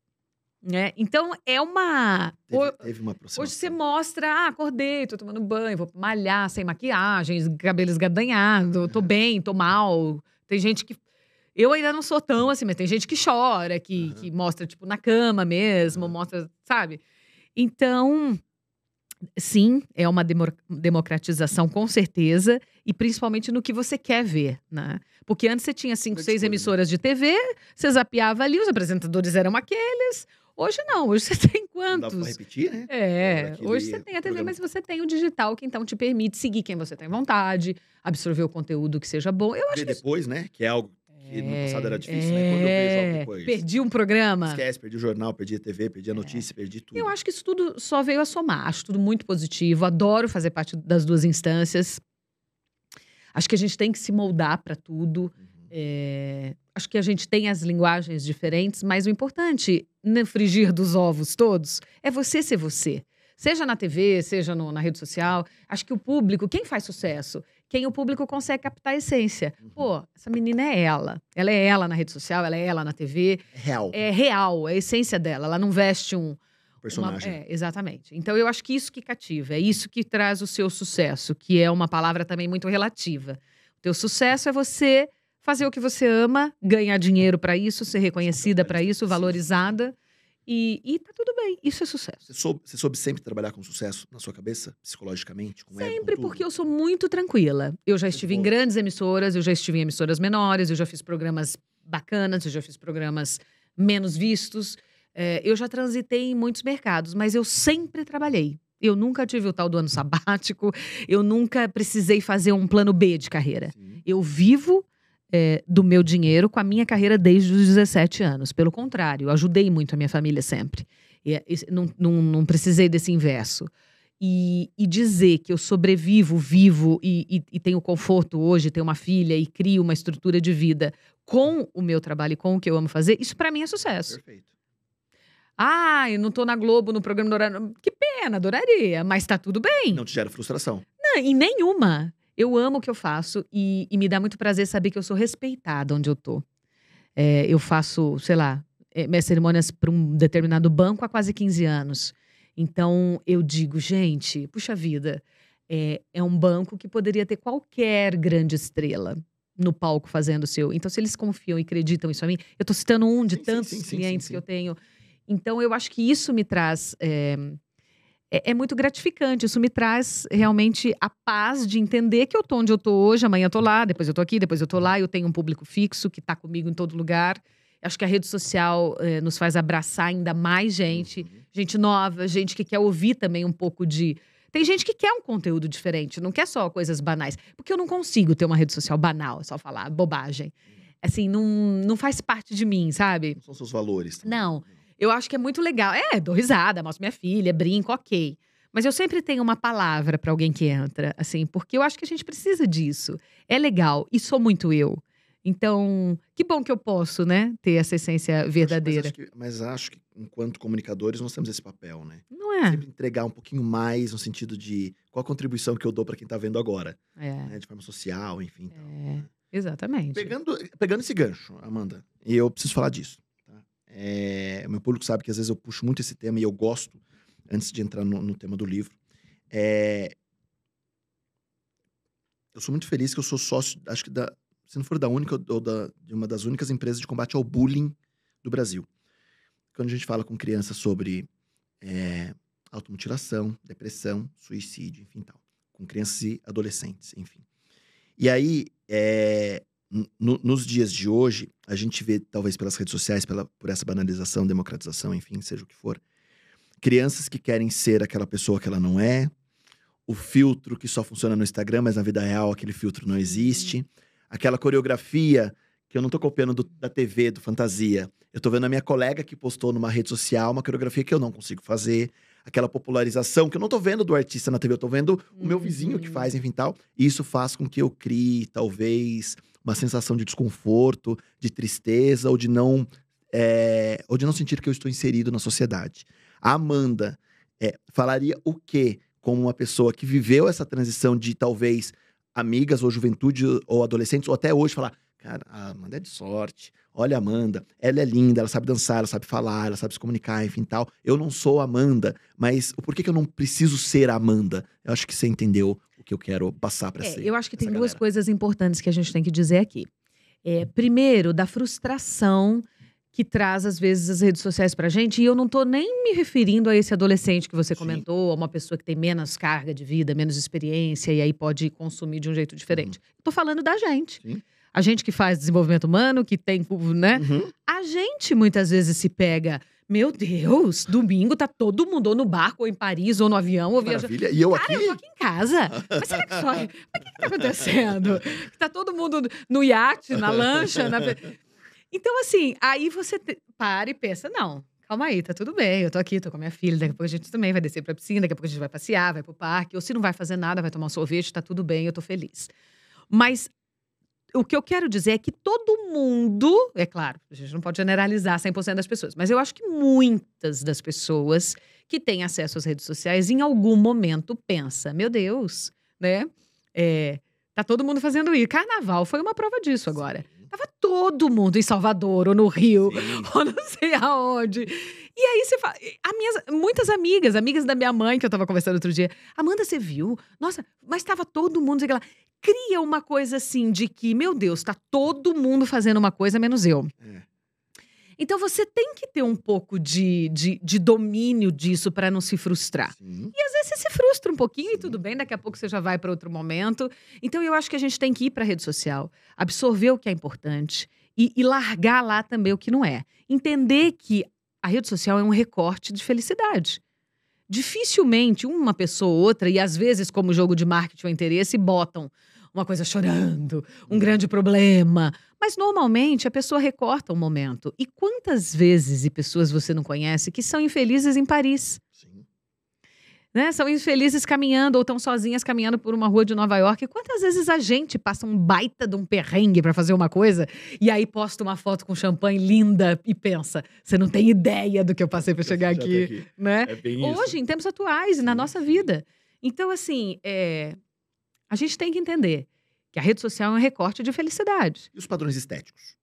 Né? Então, é uma. Teve, teve uma. Hoje você mostra, ah, acordei, tô tomando banho, vou malhar sem maquiagem, cabelo esgadanhado, tô bem, tô mal. Tem gente que. Eu ainda não sou tão assim, mas tem gente que chora, que, Aham. que mostra, tipo, na cama mesmo, Aham. mostra, sabe? Então, sim, é uma demo- democratização, com certeza, e principalmente no que você quer ver, né? Porque antes você tinha cinco, seis emissoras de TV, você zapeava ali, os apresentadores eram aqueles. Hoje não, hoje você tem Não dá quantos? pra repetir, né? É, hoje você tem a TV, programa- mas você tem o digital que então te permite seguir quem você tem vontade, absorver o conteúdo que seja bom. Eu acho que isso- depois, né? Que é algo que no passado era difícil, é, né? Quando eu vejo depois. Perdi um programa. Esquece, perdi o jornal, perdi a TV, perdi É. a notícia, perdi tudo. Eu acho que isso tudo só veio a somar. Acho tudo muito positivo. Adoro fazer parte das duas instâncias. Acho que a gente tem que se moldar para tudo. Uhum. É, acho que a gente tem as linguagens diferentes, mas o importante no frigir dos ovos todos é você ser você. Seja na TV, seja no- na rede social. Acho que o público, quem faz sucesso? Quem o público consegue captar a essência. Uhum. Pô, essa menina é ela. Ela é ela na rede social, ela é ela na TV. É real. É real, é a essência dela. Ela não veste um, personagem. uma- é, exatamente. Então eu acho que isso que cativa, é isso que traz o seu sucesso, que é uma palavra também muito relativa. O teu sucesso é você fazer o que você ama, ganhar dinheiro para isso, ser reconhecida para isso, valorizada e, e tá tudo bem. Isso é sucesso. Você soube, você soube sempre trabalhar com sucesso na sua cabeça, psicologicamente, com ego, com Sempre porque eu sou muito tranquila. Eu já Muito estive em grandes emissoras, eu já estive em emissoras menores, eu já fiz programas bacanas, eu já fiz programas menos vistos. É, eu já transitei em muitos mercados, mas eu sempre trabalhei. Eu nunca tive o tal do ano sabático, eu nunca precisei fazer um plano B de carreira. Sim. Eu vivo é, do meu dinheiro com a minha carreira desde os 17 anos. Pelo contrário, eu ajudei muito a minha família sempre. E, é, isso- não, não, não precisei desse inverso. E, e dizer que eu sobrevivo, vivo e, e, e tenho conforto hoje, tenho uma filha e crio uma estrutura de vida com o meu trabalho e com o que eu amo fazer, isso pra mim é sucesso. Perfeito. Ah, eu não tô na Globo, no programa do horário. Que pena, adoraria, mas tá tudo bem. Não te gera frustração. Não, em nenhuma. Eu amo o que eu faço e, e me dá muito prazer saber que eu sou respeitada onde eu tô. É, eu faço, sei lá, é, minhas cerimônias para um determinado banco há quase 15 anos. Então eu digo, gente, puxa vida, é, é um banco que poderia ter qualquer grande estrela no palco fazendo o seu. Então, se eles confiam e acreditam isso a mim, eu tô citando um de Sim, tantos sim, sim, clientes que eu tenho. Então, eu acho que isso me traz. É, é, é muito gratificante. Isso me traz realmente a paz de entender que eu tô onde eu tô hoje, amanhã eu tô lá, depois eu tô aqui, depois eu tô lá, eu tenho um público fixo que tá comigo em todo lugar. Acho que a rede social eh, nos faz abraçar ainda mais gente, gente nova, gente que quer ouvir também um pouco de. Tem gente que quer um conteúdo diferente, não quer só coisas banais. Porque eu não consigo ter uma rede social banal, só falar bobagem. Assim, não, não faz parte de mim, sabe? Não são seus valores. também. Não. Eu acho que é muito legal. É, dou risada, mostro minha filha, brinco, ok. Mas eu sempre tenho uma palavra pra alguém que entra, assim, porque eu acho que a gente precisa disso. É legal e sou muito eu. Então, que bom que eu posso, né, ter essa essência Mas verdadeira. acho, que, mas acho que, enquanto comunicadores, nós temos esse papel, né? Não é? Sempre entregar um pouquinho mais no sentido de qual a contribuição que eu dou para quem tá vendo agora, É, né? De forma social, enfim. tal. é, exatamente. Pegando, pegando esse gancho, Amanda, e eu preciso falar disso. É, meu público sabe que às vezes eu puxo muito esse tema e eu gosto, antes de entrar no, no tema do livro. É, eu sou muito feliz que eu sou sócio, acho que da, se não for da única ou da, de uma das únicas empresas de combate ao bullying do Brasil. Quando a gente fala com crianças sobre é, automutilação, depressão, suicídio, enfim tal. Com crianças e adolescentes, enfim. E aí, é, no- nos dias de hoje, a gente vê, talvez pelas redes sociais, pela, por essa banalização, democratização, enfim, seja o que for, crianças que querem ser aquela pessoa que ela não é, o filtro que só funciona no Instagram, mas na vida real aquele filtro não existe, aquela coreografia que eu não tô copiando do- da TV, do Fantasia. Eu tô vendo a minha colega que postou numa rede social uma coreografia que eu não consigo fazer, aquela popularização que eu não tô vendo do artista na TV, eu tô vendo o meu vizinho que Uhum. faz, enfim tal. E isso faz com que eu crie, talvez, uma sensação de desconforto, de tristeza ou de não é, ou de não sentir que eu estou inserido na sociedade. A Amanda é, falaria o quê como uma pessoa que viveu essa transição de talvez amigas ou juventude ou adolescentes ou até hoje falar, cara, a Amanda é de sorte. Olha a Amanda, ela é linda, ela sabe dançar, ela sabe falar, ela sabe se comunicar, enfim tal. Eu não sou a Amanda, mas por que, que eu não preciso ser a Amanda? Eu acho que você entendeu o que eu quero passar para É, ser. eu acho que tem essa duas galera. coisas importantes que a gente tem que dizer aqui. É, primeiro, da frustração que traz, às vezes, as redes sociais pra gente. E eu não tô nem me referindo a esse adolescente que você Sim. comentou, a uma pessoa que tem menos carga de vida, menos experiência, e aí pode consumir de um jeito diferente. Eu tô falando da gente. Sim. A gente que faz desenvolvimento humano, que tem, né? Uhum. A gente muitas vezes se pega. Meu Deus, domingo tá todo mundo ou no barco, ou em Paris, ou no avião, ou viajando. E eu Cara, aqui. eu tô aqui em casa. Mas será que só. Mas o que, que tá acontecendo? Que tá todo mundo no iate, na lancha. na- Então, assim, aí você te- para e pensa: não, calma aí, tá tudo bem. Eu tô aqui, tô com a minha filha. Daqui a pouco a gente também vai descer pra piscina, daqui a pouco a gente vai passear, vai pro parque. Ou se não vai fazer nada, vai tomar um sorvete, tá tudo bem, eu tô feliz. Mas o que eu quero dizer é que todo mundo, é claro, a gente não pode generalizar 100% das pessoas, mas eu acho que muitas das pessoas que têm acesso às redes sociais em algum momento pensa, meu Deus, né? É, tá todo mundo fazendo isso. Carnaval foi uma prova disso agora. Tava todo mundo em Salvador ou no Rio Sim. ou não sei aonde. E aí você fala. A minhas, muitas amigas, amigas da minha mãe, que eu tava conversando outro dia. Amanda, você viu? Nossa, mas tava todo mundo. sei lá. Cria uma coisa assim de que, meu Deus, tá todo mundo fazendo uma coisa menos eu. É. Então você tem que ter um pouco de, de, de domínio disso para não se frustrar. Sim. E às vezes você se frustra um pouquinho e Sim. tudo bem, daqui a pouco você já vai para outro momento. Então eu acho que a gente tem que ir para a rede social, absorver o que é importante e, e largar lá também o que não é. Entender que a rede social é um recorte de felicidade. Dificilmente uma pessoa ou outra, e às vezes, como jogo de marketing ou interesse, botam uma coisa chorando, um grande problema. Mas normalmente a pessoa recorta um momento. E quantas vezes e pessoas você não conhece que são infelizes em Paris? Sim. né? São infelizes caminhando ou estão sozinhas caminhando por uma rua de Nova York. Quantas vezes a gente passa um baita de um perrengue para fazer uma coisa e aí posta uma foto com champanhe linda e pensa: você não tem ideia do que eu passei para chegar Já aqui, até né? É bem isso. Hoje, em tempos atuais e na Sim, nossa sim. vida. Então, assim, é, a gente tem que entender que a rede social é um recorte de felicidade. E os padrões estéticos?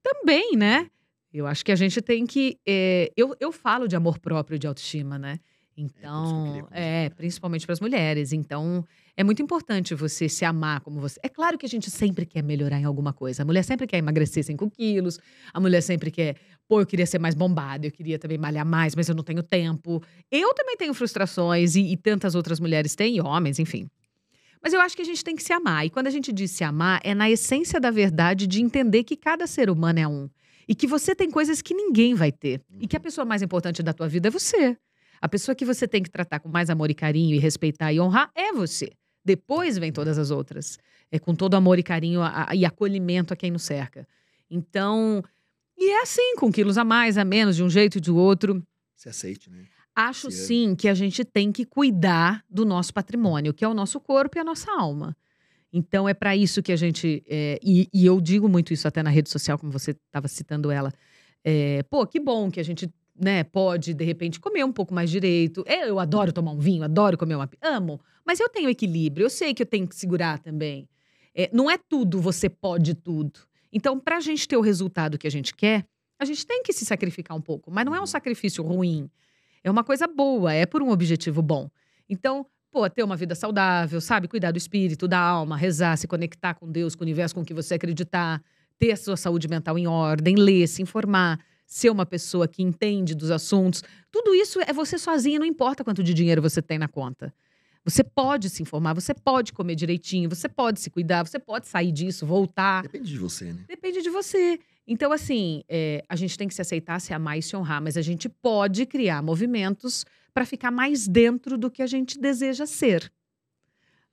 Também, né? Eu acho que a gente tem que. é, eu, eu falo de amor próprio, de autoestima, né? É, Então, é, né? principalmente para as mulheres. Então, é muito importante você se amar como você. É claro que a gente sempre quer melhorar em alguma coisa. A mulher sempre quer emagrecer 5 quilos. A mulher sempre quer, pô, eu queria ser mais bombada, eu queria também malhar mais, mas eu não tenho tempo. Eu também tenho frustrações e, e tantas outras mulheres têm, e homens, enfim. Mas eu acho que a gente tem que se amar. E quando a gente diz se amar, é na essência da verdade de entender que cada ser humano é um. E que você tem coisas que ninguém vai ter. E que a pessoa mais importante da tua vida é você. A pessoa que você tem que tratar com mais amor e carinho e respeitar e honrar é você. Depois vem todas as outras. É com todo amor e carinho a- a- e acolhimento a quem nos cerca. Então, e é assim, com quilos a mais, a menos, de um jeito e de outro. Se aceite, né? Acho sim que a gente tem que cuidar do nosso patrimônio, que é o nosso corpo e a nossa alma. Então é para isso que a gente. é, e, e eu digo muito isso até na rede social, como você estava citando ela. É, pô, que bom que a gente né, pode, de repente, comer um pouco mais direito. É, Eu adoro tomar um vinho, adoro comer uma. Amo. Mas eu tenho equilíbrio, eu sei que eu tenho que segurar também. É, não é tudo, você pode tudo. Então, para a gente ter o resultado que a gente quer, a gente tem que se sacrificar um pouco. Mas não é um sacrifício ruim. É uma coisa boa, é por um objetivo bom. Então, pô, ter uma vida saudável, sabe? Cuidar do espírito, da alma, rezar, se conectar com Deus, com o universo, com o que você acreditar, ter a sua saúde mental em ordem, ler, se informar, ser uma pessoa que entende dos assuntos. Tudo isso é você sozinha, não importa quanto de dinheiro você tem na conta. Você pode se informar, você pode comer direitinho, você pode se cuidar, você pode sair disso, voltar. Depende de você, né? Depende de você. Então, assim, é, a gente tem que se aceitar, se amar e se honrar, mas a gente pode criar movimentos para ficar mais dentro do que a gente deseja ser.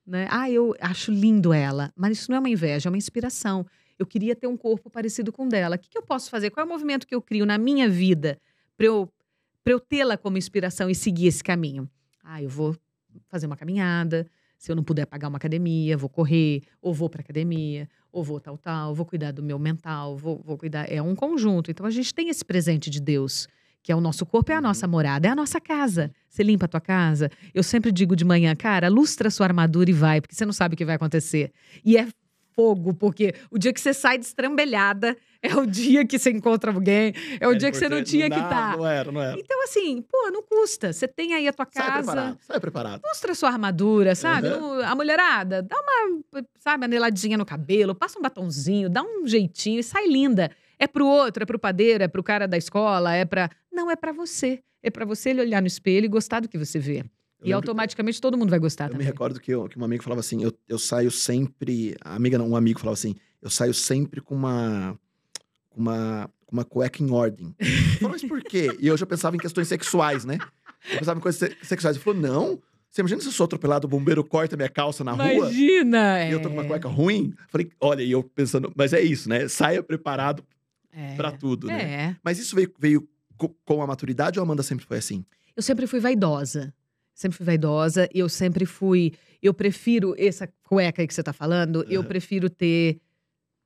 Né? Ah, eu acho lindo ela, mas isso não é uma inveja, é uma inspiração. Eu queria ter um corpo parecido com o dela. O que, que eu posso fazer? Qual é o movimento que eu crio na minha vida para eu, eu tê-la como inspiração e seguir esse caminho? Ah, eu vou fazer uma caminhada. Se eu não puder pagar uma academia, vou correr, ou vou para academia, ou vou tal, tal, vou cuidar do meu mental, vou, vou cuidar. É um conjunto. Então a gente tem esse presente de Deus, que é o nosso corpo, é a Uhum. nossa morada, é a nossa casa. Você limpa a tua casa. Eu sempre digo de manhã, cara, lustra a sua armadura e vai, porque você não sabe o que vai acontecer. E é fogo, porque o dia que você sai destrambelhada é o dia que você encontra alguém, é o dia que você não tinha que dá, estar. Não era, não era. Então, assim, pô, não custa. Você tem aí a tua Sai casa. preparado, sai preparado. Mostra a sua armadura, sabe? Uhum. Não- A mulherada, dá uma, sabe, aneladinha no cabelo, passa um batonzinho, dá um jeitinho e sai linda. É pro outro, é pro padeiro, é pro cara da escola, é pra. Não, é pra você. É pra você ele olhar no espelho e gostar do que você vê. Eu e lembro- automaticamente todo mundo vai gostar Eu me também. recordo que, eu- que um amigo falava assim: eu, eu saio sempre. Amiga não, um amigo falava assim: eu saio sempre com uma. com uma. uma cueca em ordem. Eu falava, mas por quê? E eu já pensava em questões sexuais, né? Eu pensava em coisas se- sexuais. Ele falou: não. Você imagina se eu sou atropelado, o bombeiro corta minha calça na rua? Imagina! E eu tô com uma é, cueca ruim? Falei, olha, e eu pensando, mas é isso, né? Saia preparado é, pra tudo, né? É. Mas isso veio, veio co- com a maturidade ou a Amanda sempre foi assim? Eu sempre fui vaidosa. Sempre fui vaidosa. Eu sempre fui. Eu prefiro essa cueca aí que você tá falando. Eu Aham. prefiro ter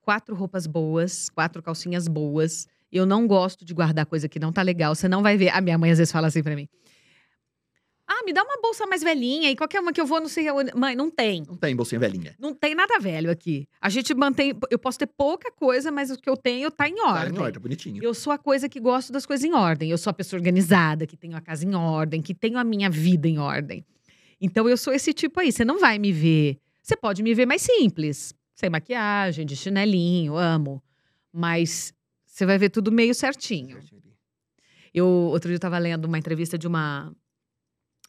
quatro roupas boas, quatro calcinhas boas. Eu não gosto de guardar coisa que não tá legal. Você não vai ver. A minha mãe às vezes fala assim pra mim. Ah, me dá uma bolsa mais velhinha e qualquer uma que eu vou, não sei. aonde." Mãe, não tem. Não tem bolsinha velhinha. Não tem nada velho aqui. A gente mantém. Eu posso ter pouca coisa, mas o que eu tenho tá em Tá ordem. em ordem, tá bonitinho. Eu sou a coisa que gosto das coisas em ordem. Eu sou a pessoa organizada, que tenho a casa em ordem, que tenho a minha vida em ordem. Então eu sou esse tipo aí. Você não vai me ver. Você pode me ver mais simples, sem maquiagem, de chinelinho, amo. Mas você vai ver tudo meio certinho. Eu outro dia eu tava lendo uma entrevista de uma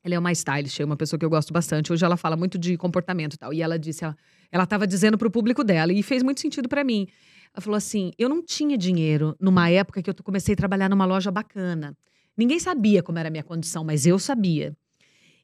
ela é uma stylist, é uma pessoa que eu gosto bastante. Hoje ela fala muito de comportamento e tal. E ela disse, ela, ela tava dizendo pro público dela e fez muito sentido pra mim. Ela falou assim: "Eu não tinha dinheiro numa época que eu comecei a trabalhar numa loja bacana. Ninguém sabia como era a minha condição, mas eu sabia.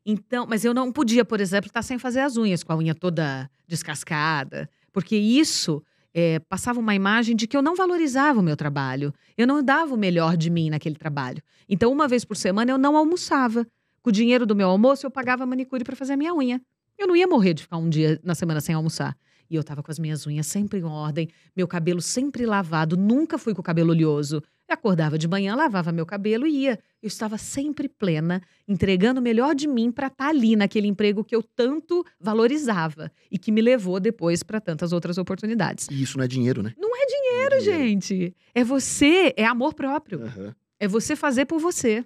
Então, mas eu não podia, por exemplo, estar sem fazer as unhas, com a unha toda descascada, porque isso é, passava uma imagem de que eu não valorizava o meu trabalho, eu não dava o melhor de mim naquele trabalho. Então, uma vez por semana eu não almoçava. Com o dinheiro do meu almoço, eu pagava manicure para fazer a minha unha. Eu não ia morrer de ficar um dia na semana sem almoçar. E eu tava com as minhas unhas sempre em ordem, meu cabelo sempre lavado, nunca fui com o cabelo oleoso. Eu acordava de manhã, lavava meu cabelo e ia. Eu estava sempre plena, entregando o melhor de mim para estar tá ali naquele emprego que eu tanto valorizava e que me levou depois para tantas outras oportunidades. E isso não é dinheiro, né? Não é dinheiro, Não é dinheiro. gente. É você, é amor próprio. Aham. É você fazer por você,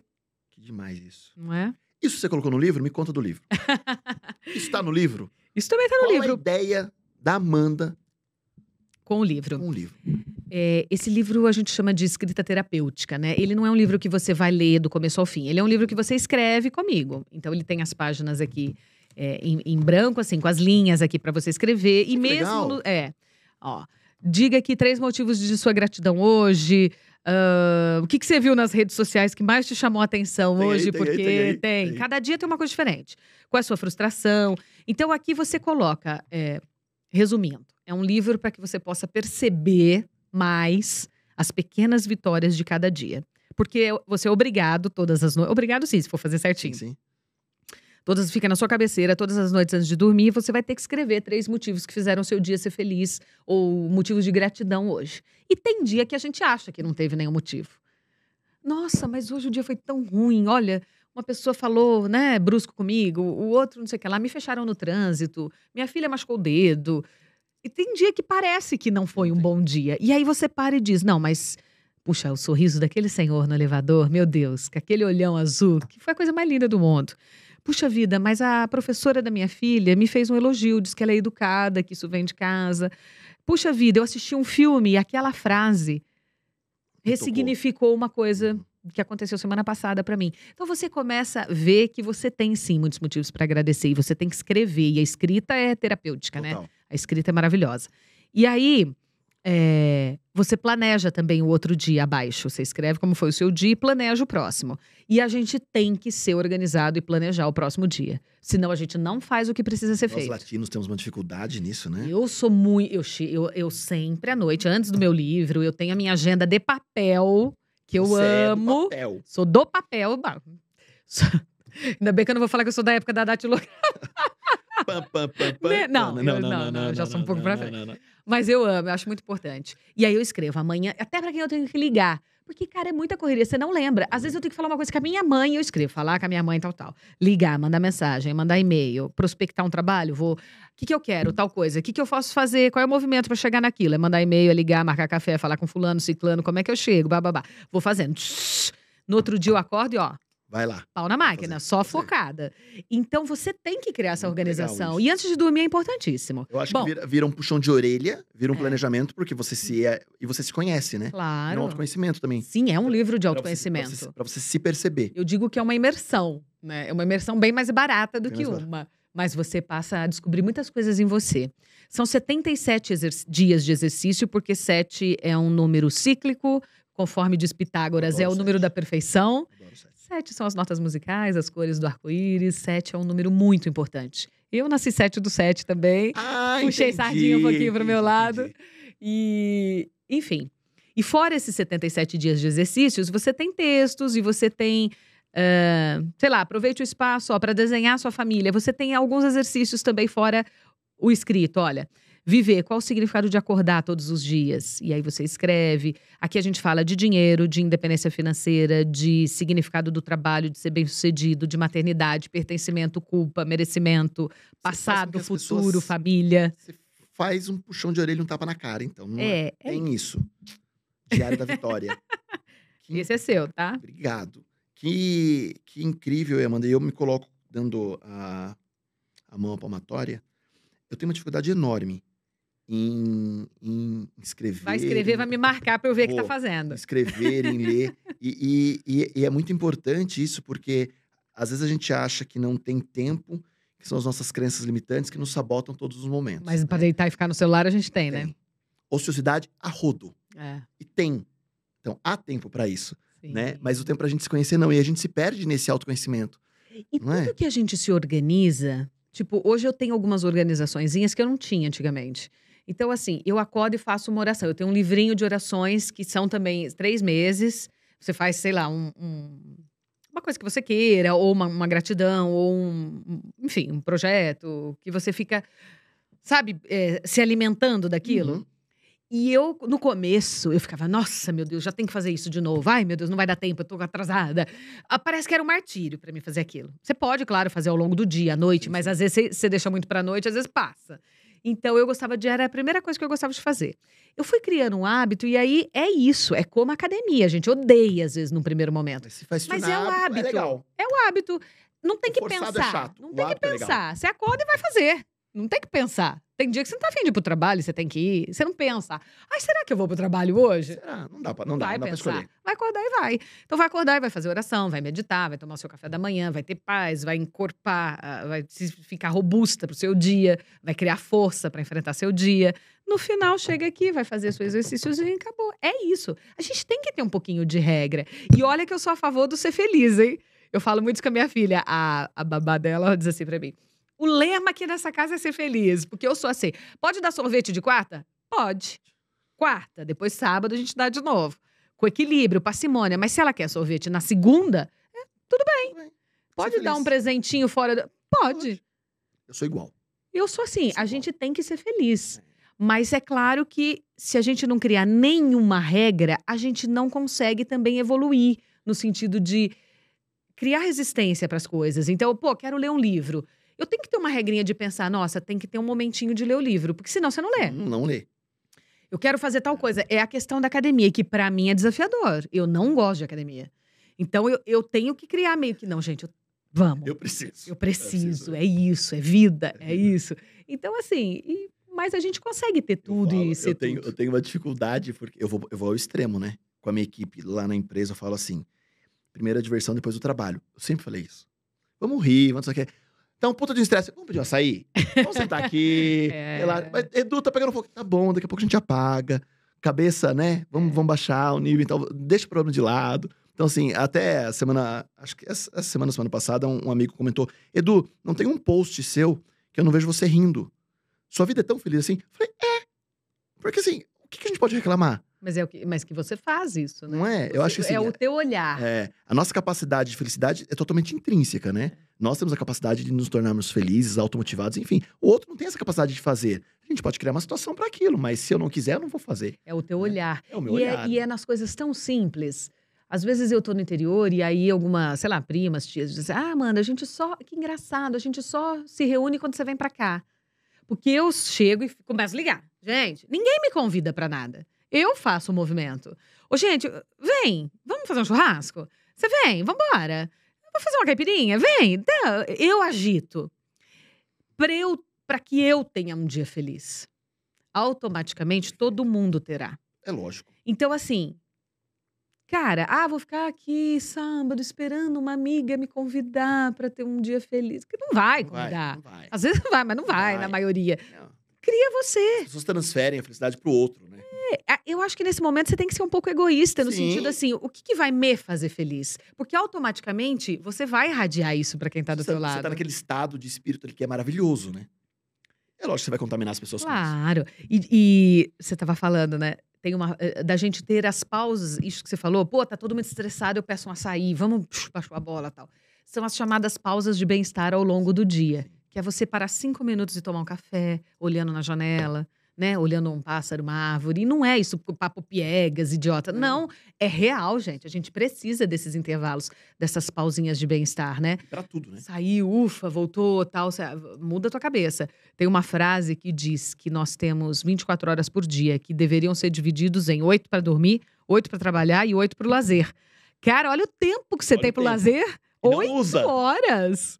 Que demais isso. não é? Isso você colocou no livro? Me conta do livro. isso tá no livro? Isso também tá no Qual a livro, ideia da Amanda com o livro. com o livro? É, esse livro a gente chama de escrita terapêutica, né? Ele não é um livro que você vai ler do começo ao fim. Ele é um livro que você escreve comigo. Então ele tem as páginas aqui é, em, em branco, assim, com as linhas aqui para você escrever. E Que mesmo legal. no- é, ó, diga aqui três motivos de sua gratidão hoje. Ah, o que, que você viu nas redes sociais que mais te chamou a atenção Tem hoje? aí, Porque tem aí, tem. tem. Cada dia tem uma coisa diferente. Qual é a sua frustração? Então aqui você coloca, é, resumindo, é um livro para que você possa perceber mais as pequenas vitórias de cada dia. Porque você é obrigado todas as noites. Obrigado sim, se for fazer certinho. Sim. Todas fica na sua cabeceira, todas as noites antes de dormir, você vai ter que escrever três motivos que fizeram o seu dia ser feliz ou motivos de gratidão hoje. E tem dia que a gente acha que não teve nenhum motivo. Nossa, mas hoje o dia foi tão ruim. Olha, uma pessoa falou, né, brusco comigo, o outro não sei o que lá, me fecharam no trânsito, minha filha machucou o dedo. E tem dia que parece que não foi um bom dia. E aí você para e diz: "Não, mas puxa, o sorriso daquele senhor no elevador, meu Deus, com aquele olhão azul, que foi a coisa mais linda do mundo. Puxa vida, mas a professora da minha filha me fez um elogio, disse que ela é educada, que isso vem de casa. Puxa vida, eu assisti um filme e aquela frase ressignificou uma coisa que aconteceu semana passada pra mim. Então você começa a ver que você tem sim muitos motivos para agradecer e você tem que escrever e a escrita é terapêutica, né? Total. A escrita é maravilhosa. E aí, é, você planeja também o outro dia abaixo. Você escreve como foi o seu dia e planeja o próximo. E a gente tem que ser organizado e planejar o próximo dia. Senão a gente não faz o que precisa ser Nós feito. latinos temos uma dificuldade nisso, né? Eu sou muito. Eu, eu, eu sempre à noite, antes do meu livro, eu tenho a minha agenda de papel, que eu Você é do amo. papel. Sou do papel. Ainda bem que eu não vou falar que eu sou da época da datilografia. Pam, pam, pam, pam. Não, não, não, eu já sou um pouco pra frente. não, não. Mas eu amo, eu acho muito importante. E aí eu escrevo amanhã, até pra quem eu tenho que ligar. Porque, cara, é muita correria, você não lembra. Às vezes eu tenho que falar uma coisa com a minha mãe, eu escrevo, falar com a minha mãe, tal, tal. Ligar, mandar mensagem, mandar e-mail, prospectar um trabalho, vou. O que, que eu quero, tal coisa? O que, que eu posso fazer? Qual é o movimento pra chegar naquilo? É mandar e-mail, é ligar, marcar café, falar com fulano, ciclano, como é que eu chego, bababá. Vou fazendo. No outro dia eu acordo e, ó, Vai lá. pau na máquina, fazer, só focada. Então você tem que criar essa Muito organização. E antes de dormir é importantíssimo. Eu acho Bom, que vira, vira um puxão de orelha, vira um É. planejamento, porque você se é. E você se conhece, né? É um Claro. autoconhecimento também. Sim, é um livro de Pra você- autoconhecimento. Pra você, pra você se perceber. Eu digo que é uma imersão, né? É uma imersão bem mais barata do Bem que mais barata. uma. Mas você passa a descobrir muitas coisas em você. São 77 exerc- dias de exercício, porque 7 é um número cíclico, conforme diz Pitágoras, é o número da perfeição. Sete. São as notas musicais, as cores do arco-íris. Sete é um número muito importante. Eu nasci sete do sete também. Ah, Puxei entendi, sardinha um pouquinho pro meu entendi, lado. entendi. E, enfim. E fora esses 77 dias de exercícios, você tem textos e você tem. ah, sei lá, aproveite o espaço para desenhar a sua família. Você tem alguns exercícios também fora o escrito. Olha, viver, qual o significado de acordar todos os dias? E aí você escreve. Aqui a gente fala de dinheiro, de independência financeira, de significado do trabalho, de ser bem-sucedido, de maternidade, pertencimento, culpa, merecimento, passado, futuro, pessoas- família. Você faz um puxão de orelha e um tapa na cara, então. Não é? É, é Tem isso. Diário da Vitória. Que esse é seu, tá? Obrigado. Que, que incrível, Amanda. E eu me coloco dando a, a mão à palmatória. Eu tenho uma dificuldade enorme em, em escrever. Vai escrever, vai me marcar pra eu ver o que tá Vou. fazendo. Escrever, em ler. E, e- e- é muito importante isso, porque às vezes a gente acha que não tem tempo, que são as nossas crenças limitantes que nos sabotam todos os momentos. Mas né? pra deitar e ficar no celular a gente tem, né? Tem. Ociosidade a rodo. É, E tem. Então, há tempo para isso sim. né? Mas o tempo pra gente se conhecer não. E a gente se perde nesse autoconhecimento. E é? tudo que a gente se organiza, tipo, hoje eu tenho algumas organizaçõezinhas que eu não tinha antigamente. Então, assim, eu acordo e faço uma oração. Eu tenho um livrinho de orações que são também três meses. Você faz, sei lá, um- um- uma coisa que você queira, ou uma, uma gratidão, ou um, enfim, um projeto que você fica, sabe, é, se alimentando daquilo. Uhum. E eu, no começo, eu ficava, nossa, meu Deus, já tem que fazer isso de novo. Ai, meu Deus, não vai dar tempo, eu tô atrasada. Ah, Parece que era um martírio pra mim fazer aquilo. Você pode, claro, fazer ao longo do dia, à noite, mas às vezes você deixa muito pra noite, às vezes passa. Então eu gostava de, era a primeira coisa que eu gostava de fazer. Eu fui criando um hábito e aí é isso, é como a academia. A gente odeia às vezes no primeiro momento. Mas Mas tornar é o hábito. É legal. É o hábito. Não tem que Forçado é pensar. chato. Não O tem que hábito é pensar. Você acorda e vai fazer. Não tem que pensar. Tem dia que você não tá afim de ir pro trabalho, você tem que ir. Você não pensa. Ai, será que eu vou pro trabalho hoje? Será? Não dá pra, não dá, vai não dá pra pensar. escolher. Vai acordar e vai. Então vai acordar e vai fazer oração, vai meditar, vai tomar o seu café da manhã, vai ter paz, vai encorpar, ah, vai se- ficar robusta pro seu dia, vai criar força para enfrentar seu dia. No final, chega aqui, vai fazer seu exercícios e acabou. É isso. A gente tem que ter um pouquinho de regra. E olha que eu sou a favor do ser feliz, hein? Eu falo muito isso com a minha filha. A, a babá dela diz assim pra mim: o lema aqui nessa casa é ser feliz, porque eu sou assim. Pode dar sorvete de quarta? Pode. Quarta, depois sábado a gente dá de novo. Com equilíbrio, parcimônia. Mas se ela quer sorvete na segunda, é, tudo bem. Pode dar um feliz. presentinho fora. Do... Pode. Eu sou igual. Eu sou assim, Sou a igual. gente tem que ser feliz. Mas é claro que se a gente não criar nenhuma regra, a gente não consegue também evoluir no sentido de criar resistência para as coisas. Então, pô, quero ler um livro. Eu tenho que ter uma regrinha de pensar, nossa, tem que ter um momentinho de ler o livro, porque senão você não lê. Não lê. Eu quero fazer tal coisa. É a questão da academia, que pra mim é desafiador. Eu não gosto de academia. Então eu, eu tenho que criar meio que, não, gente, eu- vamos. Eu preciso. Eu preciso, preciso. é isso, é vida, É é vida. isso. Então, assim, e- mas a gente consegue ter tudo falo, e ser eu tenho, tudo. eu tenho uma dificuldade, porque eu vou, eu vou ao extremo, né? Com a minha equipe lá na empresa, eu falo assim: primeiro a diversão, depois o trabalho. Eu sempre falei isso. Vamos rir, vamos o quê. Então, puta de estresse, vamos pedir um açaí? Vamos sentar aqui. É. Mas, Edu, tá pegando fogo. Tá bom, daqui a pouco a gente apaga. Cabeça, né? Vamos, É. vamos baixar o nível, então deixa o problema de lado. Então, assim, até a semana. Acho que essa semana, semana passada, um, um amigo comentou: Edu, não tem um post seu que eu não vejo você rindo. Sua vida é tão feliz assim? Eu falei, é. Porque assim, o que, que a gente pode reclamar? Mas é o que, mas que você faz isso, né? Não é? Eu Você- acho que assim. é o teu olhar. é, a nossa capacidade de felicidade é totalmente intrínseca, né? Nós temos a capacidade de nos tornarmos felizes, automotivados, enfim. O outro não tem essa capacidade de fazer. A gente pode criar uma situação para aquilo, mas se eu não quiser, eu não vou fazer. É o teu olhar. É o meu E olhar. é, e é nas coisas tão simples. Às vezes eu tô no interior e aí alguma, sei lá, primas, tias, dizem: Ah, Amanda, a gente só. Que engraçado, a gente só se reúne quando você vem pra cá. Porque eu chego e começo a ligar. Gente, ninguém me convida pra nada. Eu faço o movimento. Ô, gente, vem, vamos fazer um churrasco? Você vem, vambora. Vou fazer uma caipirinha? Vem. Dá, Eu agito. Pra que eu tenha um dia feliz. Automaticamente todo mundo terá. É lógico. Então, assim, cara, ah, vou ficar aqui sábado esperando uma amiga me convidar pra ter um dia feliz. Que não vai Não vai, convidar. não vai. Às vezes vai, mas não vai, Vai. na maioria. Não. Cria você. As pessoas transferem a felicidade pro outro, né? É, Eu acho que nesse momento você tem que ser um pouco egoísta, no Sim. sentido assim, o que, que vai me fazer feliz? Porque automaticamente você vai irradiar isso pra quem tá do você, seu lado. Você tá naquele estado de espírito ali que é maravilhoso, né? É lógico que você vai contaminar as pessoas com isso. Claro. E, você estava falando, né? Tem uma. eh, Da gente ter as pausas, isso que você falou, pô, tá todo mundo estressado, eu peço um açaí, vamos baixou a bola e tal. São as chamadas pausas de bem-estar ao longo do dia. Que é você parar cinco minutos e tomar um café, olhando na janela, né? Olhando um pássaro, uma árvore. E não é isso, papo piegas, idiota. Não, é real, gente. A gente precisa desses intervalos, dessas pausinhas de bem-estar, né? Pra tudo, né? Saiu, ufa, voltou, tal, muda a tua cabeça. Tem uma frase que diz que nós temos 24 horas por dia, que deveriam ser divididos em oito para dormir, oito para trabalhar e oito para o lazer. Cara, olha o tempo que você Olha tem o pro tempo. lazer. Oito horas.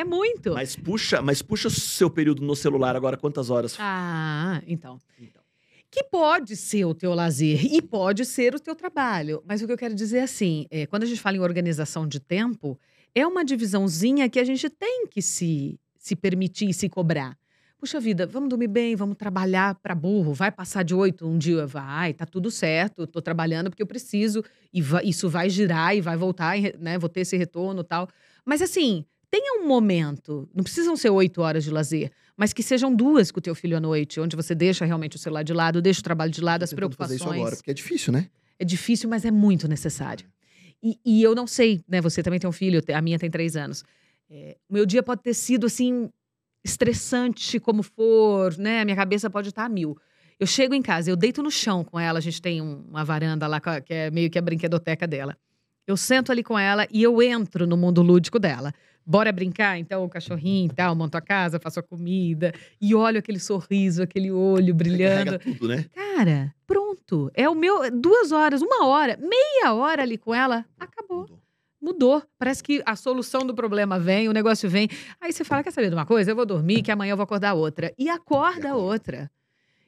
É muito. Mas puxa, mas puxa o seu período no celular agora, quantas horas? Ah, então. Então. Que pode ser o teu lazer e pode ser o teu trabalho. Mas o que eu quero dizer é assim: é, quando a gente fala em organização de tempo, é uma divisãozinha que a gente tem que se, se permitir e se cobrar. Puxa vida, vamos dormir bem, vamos trabalhar para burro, vai passar de oito um dia, vai, tá tudo certo, tô trabalhando porque eu preciso, e isso vai girar e vai voltar, né, vou ter esse retorno e tal. Mas assim, tenha um momento. Não precisam ser oito horas de lazer, mas que sejam duas com o teu filho à noite, onde você deixa realmente o celular de lado, deixa o trabalho de lado, as Tentando fazer preocupações. isso agora, porque é difícil, né? É difícil, mas é muito necessário. E, e eu não sei, né? Você também tem um filho, a minha tem três anos. É, o meu dia pode ter sido assim estressante como for, né? A minha cabeça pode estar a mil. Eu chego em casa, eu deito no chão com ela. A gente tem um- uma varanda lá que é meio que a brinquedoteca dela. Eu sento ali com ela e eu entro no mundo lúdico dela. Bora brincar? Então, o cachorrinho e tal, monto a casa, faço a comida e olho aquele sorriso, aquele olho brilhando. Tudo, né? Cara, pronto. É o meu. Duas horas, uma hora, meia hora ali com ela, acabou. Mudou. Mudou. Parece que a solução do problema vem, o negócio vem. Aí você fala: quer saber de uma coisa? Eu vou dormir, que amanhã eu vou acordar outra. E acorda E acorda. outra.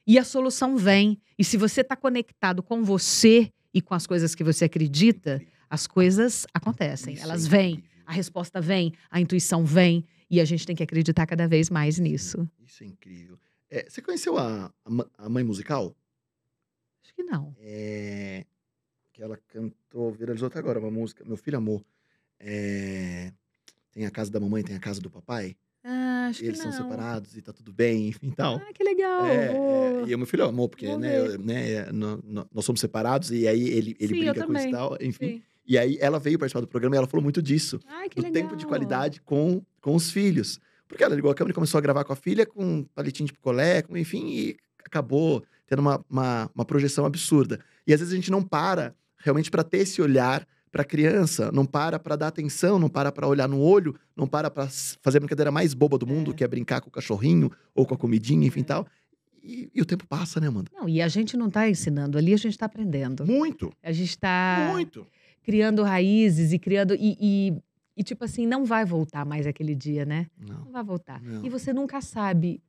E a solução vem. E se você está conectado com você e com as coisas que você acredita, as coisas acontecem. Isso é Elas vêm. incrível. A resposta vem, a intuição vem. E a gente tem que acreditar cada vez mais nisso. Isso é incrível. É, você conheceu a, a mãe musical? Acho que não. É, que ela cantou, viralizou até agora uma música. Meu filho amor. É, tem a casa da mamãe, tem a casa do papai. Ah, acho e eles que são não. separados e tá tudo bem, enfim, tal. Ah, que legal. É, é, e o meu filho amou, porque né, eu- né, é, nó- nó- nós somos separados e aí ele, ele Sim, brinca com isso e tal, enfim. Sim. E aí ela veio participar do programa e ela falou muito disso, Ai, que do legal. tempo de qualidade com, com os filhos. Porque ela ligou a câmera e começou a gravar com a filha com um palitinho de picolé, com, enfim, e acabou tendo uma, uma, uma projeção absurda. E às vezes a gente não para realmente para ter esse olhar para a criança, não para para dar atenção, não para para olhar no olho, não para para fazer a brincadeira mais boba do mundo, É. que é brincar com o cachorrinho ou com a comidinha, enfim, É. tal. E, e o tempo passa, né, Amanda? Não, e a gente não está ensinando ali, a gente está aprendendo. Muito, A gente está muito. Criando raízes e criando. E, e, e, tipo assim, não vai voltar mais aquele dia, né? Não. Não vai voltar. Não. E você nunca sabe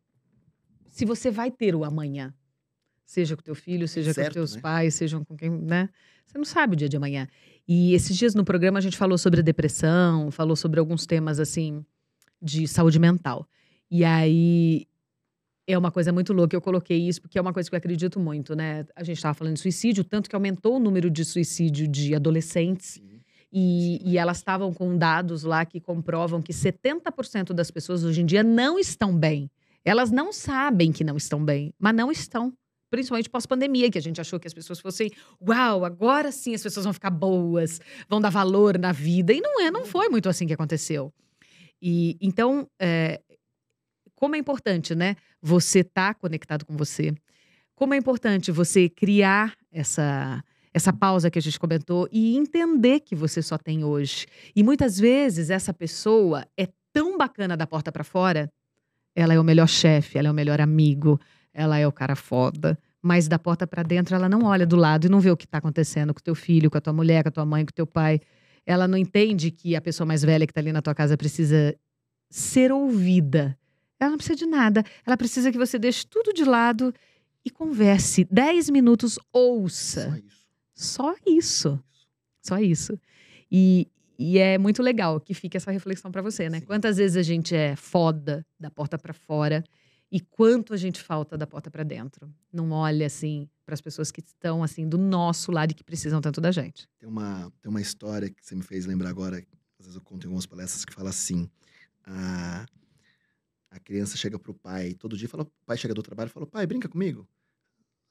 se você vai ter o amanhã. Seja com teu filho, seja Certo, com teus né? pais, seja com quem, né? Você não sabe o dia de amanhã. E esses dias no programa a gente falou sobre depressão, falou sobre alguns temas assim de saúde mental. E aí é uma coisa muito louca. Eu coloquei isso porque é uma coisa que eu acredito muito, né? A gente estava falando de suicídio, tanto que aumentou o número de suicídio de adolescentes. Sim. E, e elas estavam com dados lá que comprovam que 70% das pessoas hoje em dia não estão bem. Elas não sabem que não estão bem, mas não estão. Principalmente pós-pandemia, que a gente achou que as pessoas fossem, uau, agora sim as pessoas vão ficar boas, vão dar valor na vida. E não é, não foi muito assim que aconteceu. E então, é, como é importante, né? Você estar conectado com você. Como é importante você criar essa essa pausa que a gente comentou e entender que você só tem hoje. E muitas vezes essa pessoa é tão bacana da porta para fora, ela é o melhor chefe, ela é o melhor amigo, ela é o cara foda, mas da porta para dentro ela não olha do lado e não vê o que tá acontecendo com teu filho, com a tua mulher, com a tua mãe, com o teu pai. Ela não entende que a pessoa mais velha que tá ali na tua casa precisa ser ouvida. Ela não precisa de nada. Ela precisa que você deixe tudo de lado e converse. Dez minutos, ouça. Só isso. Só isso. Só isso. E, e é muito legal que fique essa reflexão pra você, né? Sim. Quantas vezes a gente é foda da porta pra fora e quanto a gente falta da porta pra dentro. Não olha assim para as pessoas que estão assim do nosso lado e que precisam tanto da gente. Tem uma, tem uma história que você me fez lembrar agora, às vezes eu conto em algumas palestras, que fala assim: a, a criança chega pro pai todo dia, fala, o pai chega do trabalho e fala, pai, brinca comigo.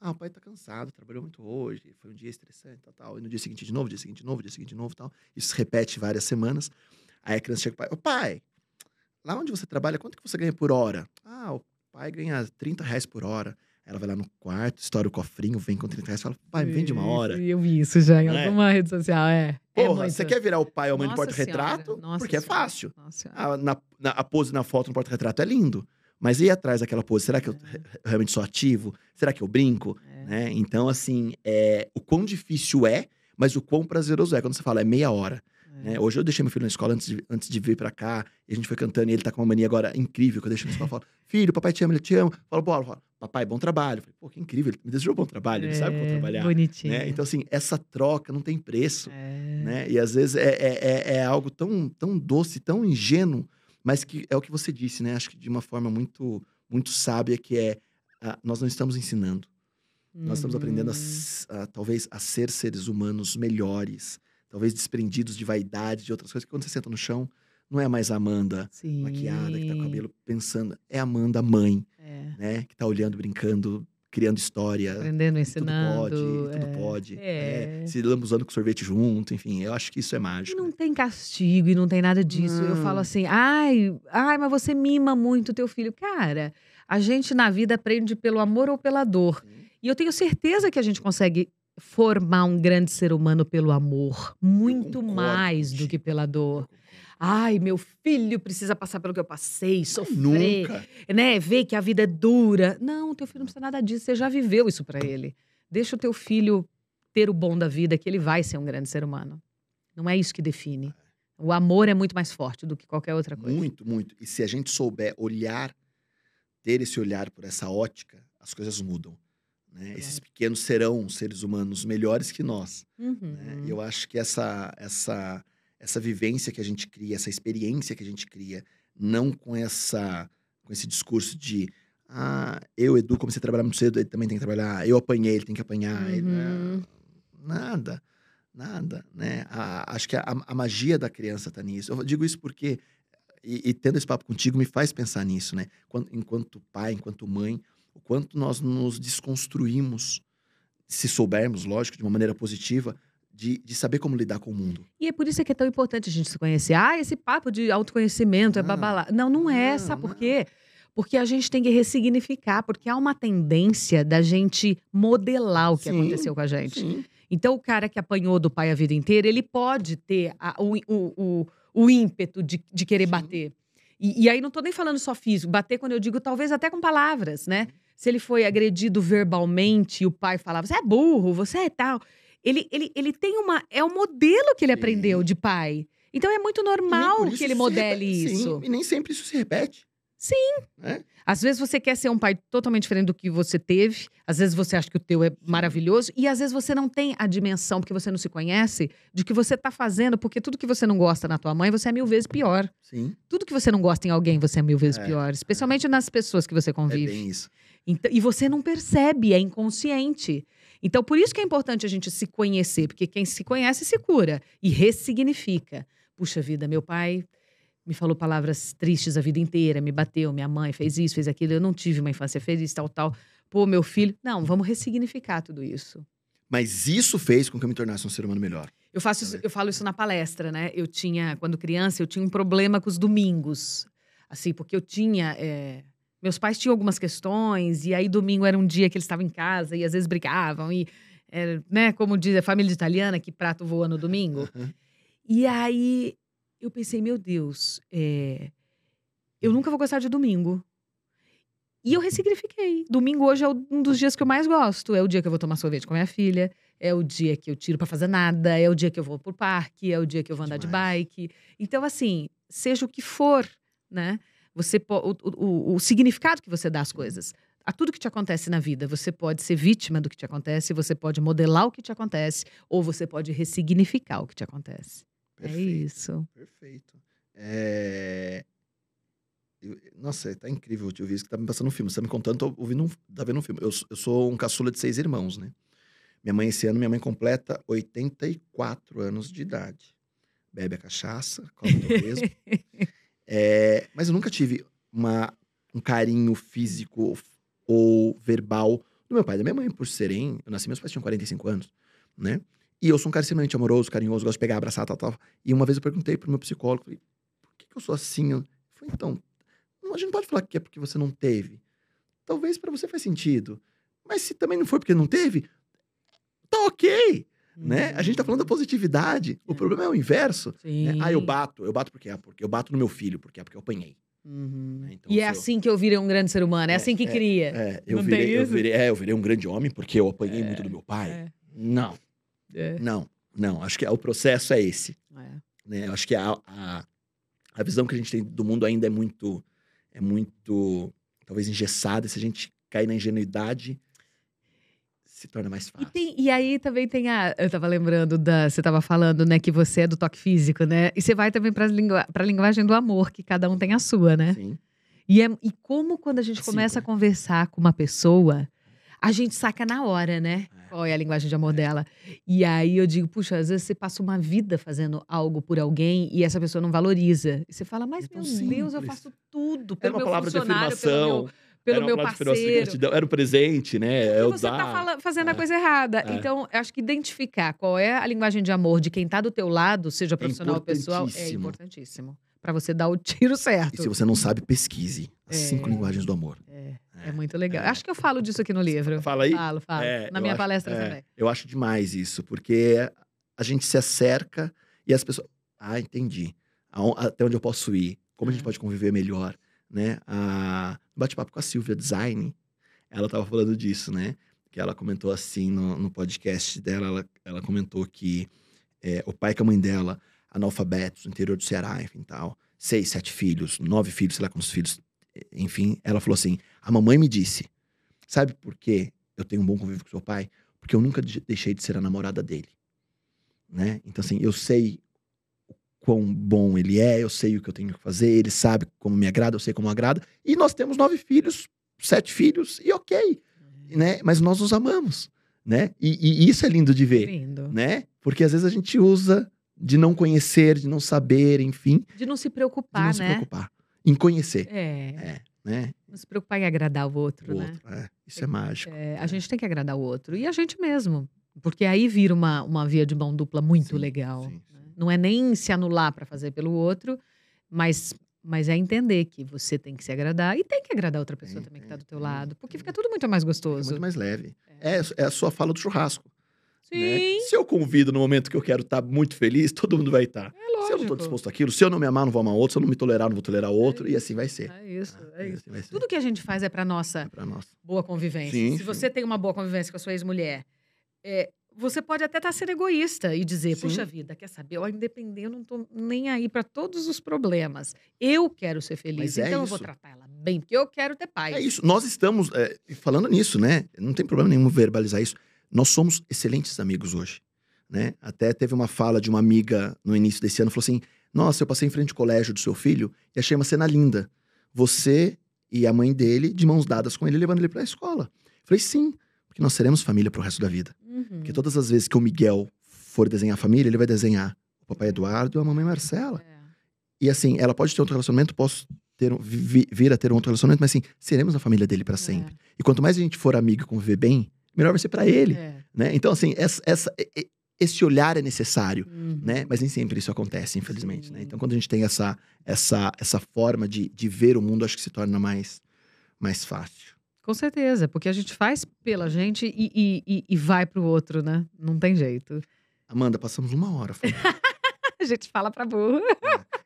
Ah, o pai tá cansado, trabalhou muito hoje, foi um dia estressante, tal, tal. E no dia seguinte de novo, dia seguinte de novo, dia seguinte de novo, tal. Isso se repete várias semanas. Aí a criança chega pro pai, ô pai, lá onde você trabalha, quanto que você ganha por hora? Ah, o pai ganha 30 reais por hora. Ela vai lá no quarto, estoura o cofrinho, vem com 30 reais e fala, pai, me vende uma hora. Eu vi isso já em é? alguma rede social, é. é Porra, muito. você quer virar o pai ou a mãe Nossa porta-retrato? Senhora, nossa Porque é Senhora, fácil. Nossa Senhora. A, na, na- a pose na foto no porta-retrato é lindo. Mas e atrás daquela pose? Será que eu re- realmente sou ativo? Será que eu brinco? É. Né? Então, assim, é, o quão difícil é, mas o quão prazeroso é. Quando você fala, é meia hora. É. né? Hoje eu deixei meu filho na escola antes de, antes de vir pra cá. E a gente foi cantando e ele tá com uma mania agora incrível. Que eu deixo na escola e falo, filho, papai te ama, ele te ama. Fala, bola, fala, papai, bom trabalho. Eu falei, pô, que incrível, ele me desejou bom trabalho, ele sabe como É, trabalhar. Bonitinho. Né? Então, assim, essa troca não tem preço É. né? E às vezes é, é, é- é algo tão, tão doce, tão ingênuo, mas que é o que você disse, né? Acho que de uma forma muito, muito sábia, que é ah, nós não estamos ensinando. Nós estamos aprendendo, a s- a, talvez, a ser seres humanos melhores, talvez desprendidos de vaidade, de outras coisas, que quando você senta no chão, não é mais a Amanda Sim. maquiada, que tá com o cabelo pensando. É a Amanda mãe, É. né? Que tá olhando, brincando, criando história. Aprendendo, E tudo ensinando. pode, e tudo é. pode. É. É, se lambuzando com sorvete junto, enfim, eu acho que isso é E mágico. não tem castigo e não tem nada disso. Eu Não. falo assim, ai, ai, mas você mima muito o teu filho. Cara, a gente na vida aprende pelo amor ou pela dor. E eu tenho certeza que a gente consegue formar um grande ser humano pelo amor. Muito mais do que pela dor. Ai, meu filho precisa passar pelo que eu passei, sofrer, Nunca. né? Ver que a vida é dura. Não, teu filho não precisa nada disso. Você já viveu isso pra ele. Deixa o teu filho ter o bom da vida, que ele vai ser um grande ser humano. Não é isso que define. O amor é muito mais forte do que qualquer outra coisa. Muito, muito. E se a gente souber olhar, ter esse olhar por essa ótica, as coisas mudam. Né? Esses pequenos serão seres humanos melhores que nós. Uhum. né? E eu acho que essa, essa, essa vivência que a gente cria, essa experiência que a gente cria, não com essa com esse discurso de ah, eu, Edu, comecei a trabalhar muito cedo, ele também tem que trabalhar, eu apanhei, ele tem que apanhar. ele- Uhum. nada, nada, né? A- acho que a, a magia da criança tá nisso. Eu digo isso porque, e, e tendo esse papo contigo, me faz pensar nisso, né? Quan- enquanto pai, enquanto mãe, o quanto nós nos desconstruímos, se soubermos, lógico, de uma maneira positiva, de, de saber como lidar com o mundo. E é por isso que é tão importante a gente se conhecer. Ah, esse papo de autoconhecimento é Não. babalá. Não, não é. Não, Sabe por quê? Porque a gente tem que ressignificar, porque há uma tendência da gente modelar o que Sim, aconteceu com a gente. Sim. Então, o cara que apanhou do pai a vida inteira, ele pode ter a- o, o, o, o ímpeto de, de querer Sim. bater. E, e aí não tô nem falando só físico, bater quando eu digo talvez até com palavras, né? Se ele foi agredido verbalmente e o pai falava, você é burro, você é tal. Ele, ele, ele tem uma. É o modelo que ele Sim. aprendeu de pai. Então é muito normal que ele se modele. Sim, isso. e nem sempre isso se repete. Sim. Né? Às vezes você quer ser um pai totalmente diferente do que você teve, às vezes você acha que o teu é maravilhoso, e às vezes você não tem a dimensão, porque você não se conhece, de que você tá fazendo, porque tudo que você não gosta na tua mãe, você é mil vezes pior. Sim, Tudo que você não gosta em alguém, você é mil vezes É, pior, especialmente nas pessoas que você é convive. bem isso. Então, e você não percebe, é inconsciente. Então, por isso que é importante a gente se conhecer, porque quem se conhece se cura e ressignifica. Puxa vida, meu pai me falou palavras tristes a vida inteira, me bateu, minha mãe fez isso, fez aquilo, eu não tive uma infância feliz, tal, tal. Pô, meu filho. Não, vamos ressignificar tudo isso. Mas isso fez com que eu me tornasse um ser humano melhor. Eu faço isso- eu falo isso na palestra, né? Eu tinha, quando criança, eu tinha um problema com os domingos. Assim, porque eu tinha. é, meus pais tinham algumas questões, e aí domingo era um dia que eles estavam em casa e às vezes brigavam, e, é, né, como diz a família italiana, que prato voa no domingo. Aham. E aí eu pensei, meu Deus, é, eu nunca vou gostar de domingo. E eu ressignifiquei. Domingo hoje é um dos dias que eu mais gosto. É o dia que eu vou tomar sorvete com a minha filha. É o dia que eu tiro pra fazer nada. É o dia que eu vou pro parque. É o dia que eu vou andar de Demais. bike. Então, assim, seja o que for, né? Você o- o- o significado que você dá às coisas. A tudo que te acontece na vida, você pode ser vítima do que te acontece, você pode modelar o que te acontece, ou você pode ressignificar o que te acontece. É Perfeito. isso. Perfeito. É... eu- Nossa, tá incrível te ouvir isso que tá me passando um filme. Você tá me contando, tô ouvindo um... tá vendo um filme. Eu, sou- eu sou um caçula de seis irmãos, né? Minha mãe, esse ano, minha mãe completa 84 anos de idade. Bebe a cachaça, come o torresmo. É, Mas eu nunca tive uma, um carinho físico ou verbal do meu pai e da minha mãe, por serem... Eu nasci, meus pais tinham 45 anos, né? E eu sou um cara extremamente amoroso, carinhoso, gosto de pegar, abraçar, tal, tal. E uma vez eu perguntei pro meu psicólogo, falei, por que, que eu sou assim? Eu falei, então, a gente não pode falar que é porque você não teve. Talvez pra você faz sentido. Mas se também não foi porque não teve, tá ok, né? A gente tá falando da positividade. O É. problema é o inverso. Né? Ah, eu bato. Eu bato porque é porque eu bato no meu filho, porque é porque eu apanhei. Uhum. Então, e é eu- assim que eu virei um grande ser humano, é, É, assim que é, cria. É, eu virei, eu virei, é, eu virei um grande homem porque eu apanhei muito do meu pai. é. Não, É. não, não. Acho que o processo é esse. É. né? Eu acho que a, a, a visão que a gente tem do mundo ainda é muito, é muito, talvez engessada. Se a gente cair na ingenuidade, se torna mais E, fácil. tem- e aí também tem a. Eu tava lembrando da. Você tava falando, né, que você é do toque físico, né? E você vai também pra, lingua, pra linguagem do amor, que cada um tem a sua, né? Sim. E, é, e como quando a gente Cinco, começa a né? conversar com uma pessoa, a gente saca na hora, né? É. Qual é a linguagem de amor dela. E aí eu digo, puxa, às vezes você passa uma vida fazendo algo por alguém e essa pessoa não valoriza. E você fala, mas É meu Deus, eu simples. faço tudo pelo meu palavra de funcionário, pelo meu, pelo era meu parceiro. Era o presente, né? É E o você tá fala- fazendo a É. coisa errada. É. Então, acho que identificar qual é a linguagem de amor de quem tá do teu lado, seja profissional ou pessoal, é importantíssimo. Pra você dar o tiro certo. E se você não sabe, pesquise. As cinco É. linguagens do amor. É, é muito legal. é. Acho que eu falo disso aqui no livro. Fala aí. Falo, falo. É, Na minha acho- palestra é, também. Eu acho demais isso, porque a gente se acerca e as pessoas. Ah, entendi. Até onde eu posso ir? Como a gente É. pode conviver melhor? Né? A... no Bate-papo com a Silvia Design, ela tava falando disso, né? Que ela comentou assim no, no podcast dela, ela, ela comentou que é, o pai com a mãe dela, analfabetos, no interior do Ceará, enfim, tal, seis, sete filhos, nove filhos, sei lá quantos filhos, enfim, ela falou assim: a mamãe me disse, sabe por quê eu tenho um bom convívio com seu pai? Porque eu nunca de- deixei de ser a namorada dele, né? Então, assim, eu sei quão bom ele é, eu sei o que eu tenho que fazer, ele sabe como me agrada, eu sei como agrada, e nós temos nove filhos, sete filhos, e ok, né? Mas nós nos amamos, né? E, e isso é lindo de ver, Lindo. né? Porque às vezes a gente usa de não conhecer, de não saber, enfim, De não se de preocupar, não se né? preocupar em conhecer, É. é, né? Não se preocupar em agradar o outro, O né? outro, é. Isso é mágico. É, a gente tem que agradar o outro. E a gente mesmo. Porque aí vira uma, uma via de mão dupla muito Sim, legal. sim, né? sim. Não é nem se anular para fazer pelo outro, mas, mas é entender que você tem que se agradar e tem que agradar outra pessoa Tem, também que tem, tá do teu tem, lado. Porque tem. fica tudo muito mais gostoso. muito mais leve. É, é a sua fala do churrasco. Sim, né? Se eu convido no momento que eu quero estar muito feliz, todo mundo vai estar. é lógico. Se eu não tô disposto àquilo, se eu não me amar, não vou amar outro, se eu não me tolerar, não vou tolerar outro, e assim vai ser. É isso, tá? é isso. assim vai ser. Tudo que a gente faz é para nossa É nós. boa convivência. Sim, Se sim. você tem uma boa convivência com a sua ex-mulher, é, você pode até estar sendo egoísta e dizer, Sim. puxa vida, quer saber? Eu, independente, eu não tô nem aí para todos os problemas. Eu quero ser feliz, é então eu vou tratar ela bem, porque eu quero ter paz. É isso. Nós estamos é, falando nisso, né? Não tem problema nenhum verbalizar isso. Nós somos excelentes amigos hoje, né? Até teve uma fala de uma amiga no início desse ano, falou assim: "Nossa, eu passei em frente ao colégio do seu filho e achei uma cena linda. Você e a mãe dele de mãos dadas com ele levando ele para a escola". Eu falei: "Sim, porque nós seremos família pro resto da vida". Uhum. Porque todas as vezes que o Miguel for desenhar a família, ele vai desenhar o papai Eduardo e a mamãe Marcela. É. E assim, ela pode ter outro relacionamento, posso ter, vi- vir a ter um outro relacionamento, mas assim, seremos a família dele para sempre. E quanto mais a gente for amigo e conviver bem, melhor vai ser para ele, É. né? Então assim, essa, essa- esse olhar é necessário, Uhum. né? Mas nem sempre isso acontece, infelizmente, né? Então quando a gente tem essa essa essa forma de, de ver o mundo, acho que se torna mais mais fácil. Com certeza, porque a gente faz pela gente e, e, e, e vai pro outro, né? Não tem jeito. Amanda, passamos uma hora falando. A gente fala pra burro.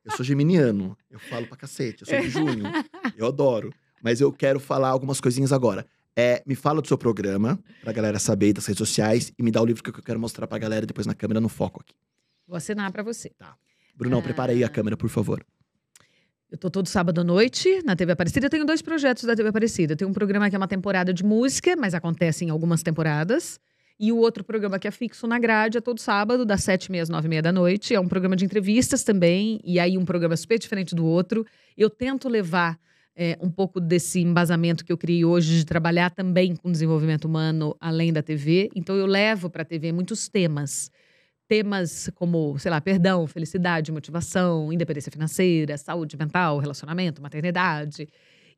Eu sou geminiano, eu falo pra cacete, eu sou de junho, eu adoro. Mas eu quero falar algumas coisinhas agora. É, me fala do seu programa, pra galera saber das redes sociais, e me dá o livro que eu quero mostrar pra galera depois na câmera no foco aqui. Vou assinar pra você. Brunão, Ah. prepara aí a câmera, por favor. Eu tô todo sábado à noite na TV Aparecida. Eu tenho dois projetos da TV Aparecida. Eu tenho um programa que é uma temporada de música, mas acontece em algumas temporadas. E o outro programa que é fixo na grade é todo sábado, das sete e meia às nove e meia da noite. É um programa de entrevistas também, e aí um programa super diferente do outro. Eu tento levar é, um pouco desse embasamento que eu criei hoje de trabalhar também com desenvolvimento humano além da TV. Então eu levo para a TV muitos temas. Temas como, sei lá, perdão, felicidade, motivação, independência financeira, saúde mental, relacionamento, maternidade.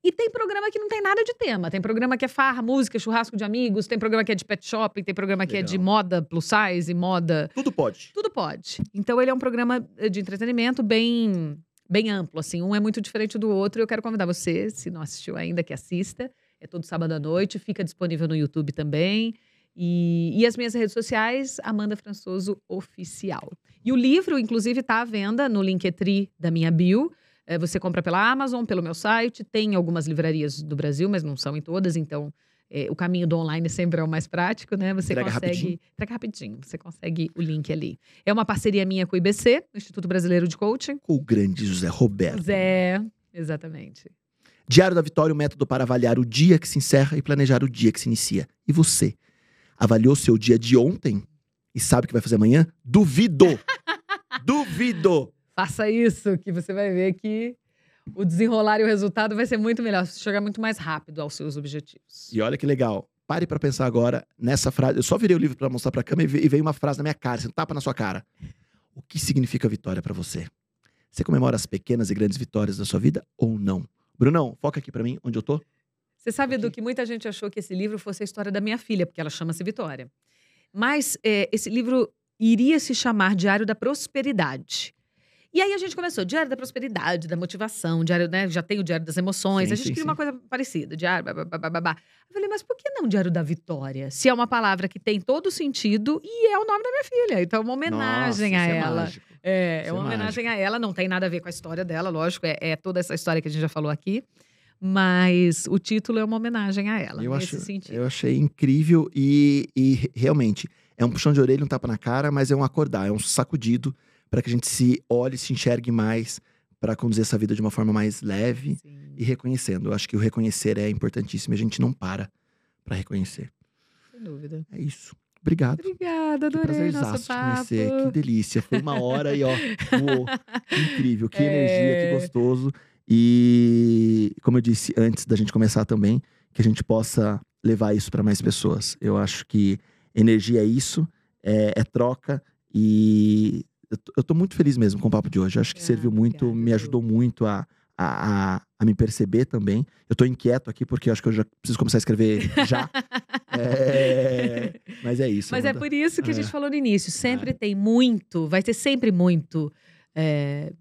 E tem programa que não tem nada de tema. Tem programa que é farra, música, churrasco de amigos, tem programa que é de pet shopping, tem programa que é de Legal. moda plus size, moda. Tudo pode. Tudo pode. Então ele é um programa eh, de entretenimento bem, bem amplo, assim. Um é muito diferente do outro. Eu quero convidar você, se não assistiu ainda, que assista. É todo sábado à noite, fica disponível no YouTube também. E, e as minhas redes sociais, Amanda Françoso Oficial. E o livro, inclusive, está à venda no Linktree da minha bio. Eh, você compra pela Amazon, pelo meu site. Tem algumas livrarias do Brasil, mas não são em todas. Então, eh, o caminho do online sempre é o mais prático, né? Você Entrega consegue. rapidinho. Entrega rapidinho. Você consegue o link ali. É uma parceria minha com o IBC, Instituto Brasileiro de Coaching. Com o grande José Roberto. Zé, exatamente. Diário da Vitória, o método para avaliar o dia que se encerra e planejar o dia que se inicia. E você? Avaliou seu dia de ontem e sabe o que vai fazer amanhã? Duvido! Duvido! Faça isso, que você vai ver que o desenrolar e o resultado vai ser muito melhor. Você chegar muito mais rápido aos seus objetivos. E olha que legal. pare pra pensar agora nessa frase. Eu só virei o livro pra mostrar pra câmera e ve- veio uma frase na minha cara, assim, um tapa na sua cara. O que significa vitória pra você? Você comemora as pequenas e grandes vitórias da sua vida ou não? Brunão, foca aqui pra mim, onde eu tô. Você sabe, Edu, que muita gente achou que esse livro fosse a história da minha filha, porque ela chama-se Vitória. Mas é, esse livro iria se chamar Diário da Prosperidade. E aí a gente começou, Diário da Prosperidade, da Motivação, Diário, né? Já tem o Diário das Emoções. Sim, a gente sim, queria sim. uma coisa parecida, Diário, babá. Eu falei, mas por que não Diário da Vitória? Se é uma palavra que tem todo sentido e é o nome da minha filha. Então é uma homenagem Nossa, a é ela. É, é é uma homenagem a ela, não tem nada a ver com a história dela, lógico, é, é toda essa história que a gente já falou aqui. Mas o título é uma homenagem a ela, Eu, nesse acho, sentido. eu achei incrível e, e re- realmente é um puxão de orelha, um tapa na cara, mas é um acordar, é um sacudido para que a gente se olhe, se enxergue mais, para conduzir essa vida de uma forma mais leve Sim. e reconhecendo. Eu acho que o reconhecer é importantíssimo e a gente não para para reconhecer. Sem dúvida. É isso. Obrigado. Obrigada, Que adorei prazerzaço nosso te papo. conhecer. Que delícia. Foi uma hora e ó, voou. Que incrível, que energia, É. que gostoso. E como eu disse antes da gente começar também, que a gente possa levar isso para mais pessoas. Eu acho que energia é isso, é, é troca e eu tô muito feliz mesmo com o papo de hoje. Eu acho que Ah, serviu muito, me ajudou muito a, a, a, a me perceber também. Eu tô inquieto aqui porque acho que eu já preciso começar a escrever já. É, mas é isso. Mas é por isso que a É. gente falou no início, sempre tem muito, vai ter sempre muito é,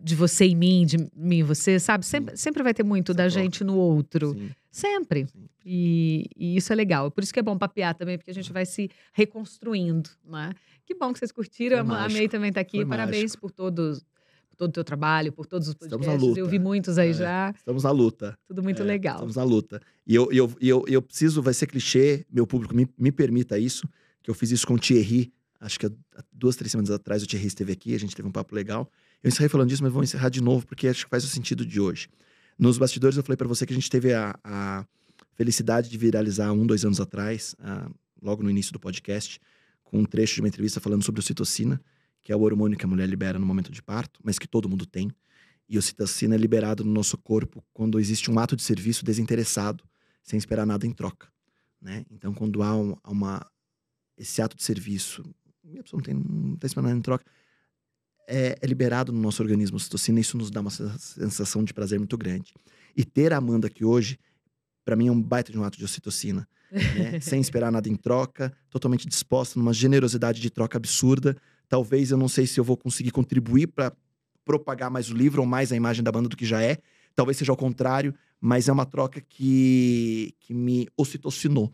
de você em mim, de mim em você, sabe? Sempre, sempre vai ter muito Essa da gente no outro. Sim, Sempre. sim. E, e isso é legal. Por isso que é bom papear também, porque a gente vai se reconstruindo, né? Que bom que vocês curtiram. Foi mágico. Amei também estar aqui. Foi Parabéns mágico. por todos, por todo o teu trabalho, por todos os Estamos na podcasts. Eu luta. vi muitos aí É. já. Estamos na luta. Tudo muito É, legal. Estamos na luta. E eu, eu, eu, eu preciso, vai ser clichê, meu público me, me permita isso, que eu fiz isso com o Thierry, acho que há duas, três semanas atrás o Thierry esteve aqui, a gente teve um papo legal. Eu encerrei falando disso, mas vou encerrar de novo, porque acho que faz o sentido de hoje. Nos bastidores eu falei pra você que a gente teve a, a felicidade de viralizar um, dois anos atrás, ah, logo no início do podcast, com um trecho de uma entrevista falando sobre ocitocina, que é o hormônio que a mulher libera no momento de parto, mas que todo mundo tem. E ocitocina é liberado no nosso corpo quando existe um ato de serviço desinteressado, sem esperar nada em troca, né? Então, quando há um- uma esse ato de serviço, a pessoa não tem não esperando nada em troca, é, é liberado no nosso organismo ocitocina, e isso nos dá uma sen- sensação de prazer muito grande. E ter a Amanda aqui hoje, para mim é um baita de um ato de ocitocina, né? sem esperar nada em troca, totalmente disposta numa generosidade de troca absurda. Talvez eu não sei se eu vou conseguir contribuir para propagar mais o livro ou mais a imagem da banda do que já é. Talvez seja ao contrário, mas é uma troca que, que me ocitocinou.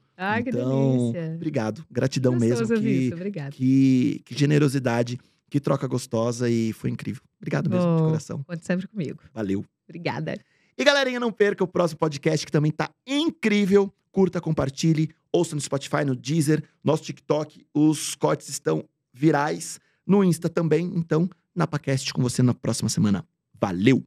Que então, delícia. obrigado. Gratidão Gostoso mesmo. Que, isso, Obrigada. que, que generosidade, que troca gostosa e foi incrível. Obrigado mesmo, de Oh. coração. Conte sempre comigo. Valeu. Obrigada. E galerinha, não perca o próximo podcast que também tá incrível. Curta, compartilhe, ouça no Spotify, no Deezer, nosso TikTok. Os cortes estão virais. No Insta também. Então, NapaCast com você na próxima semana. Valeu!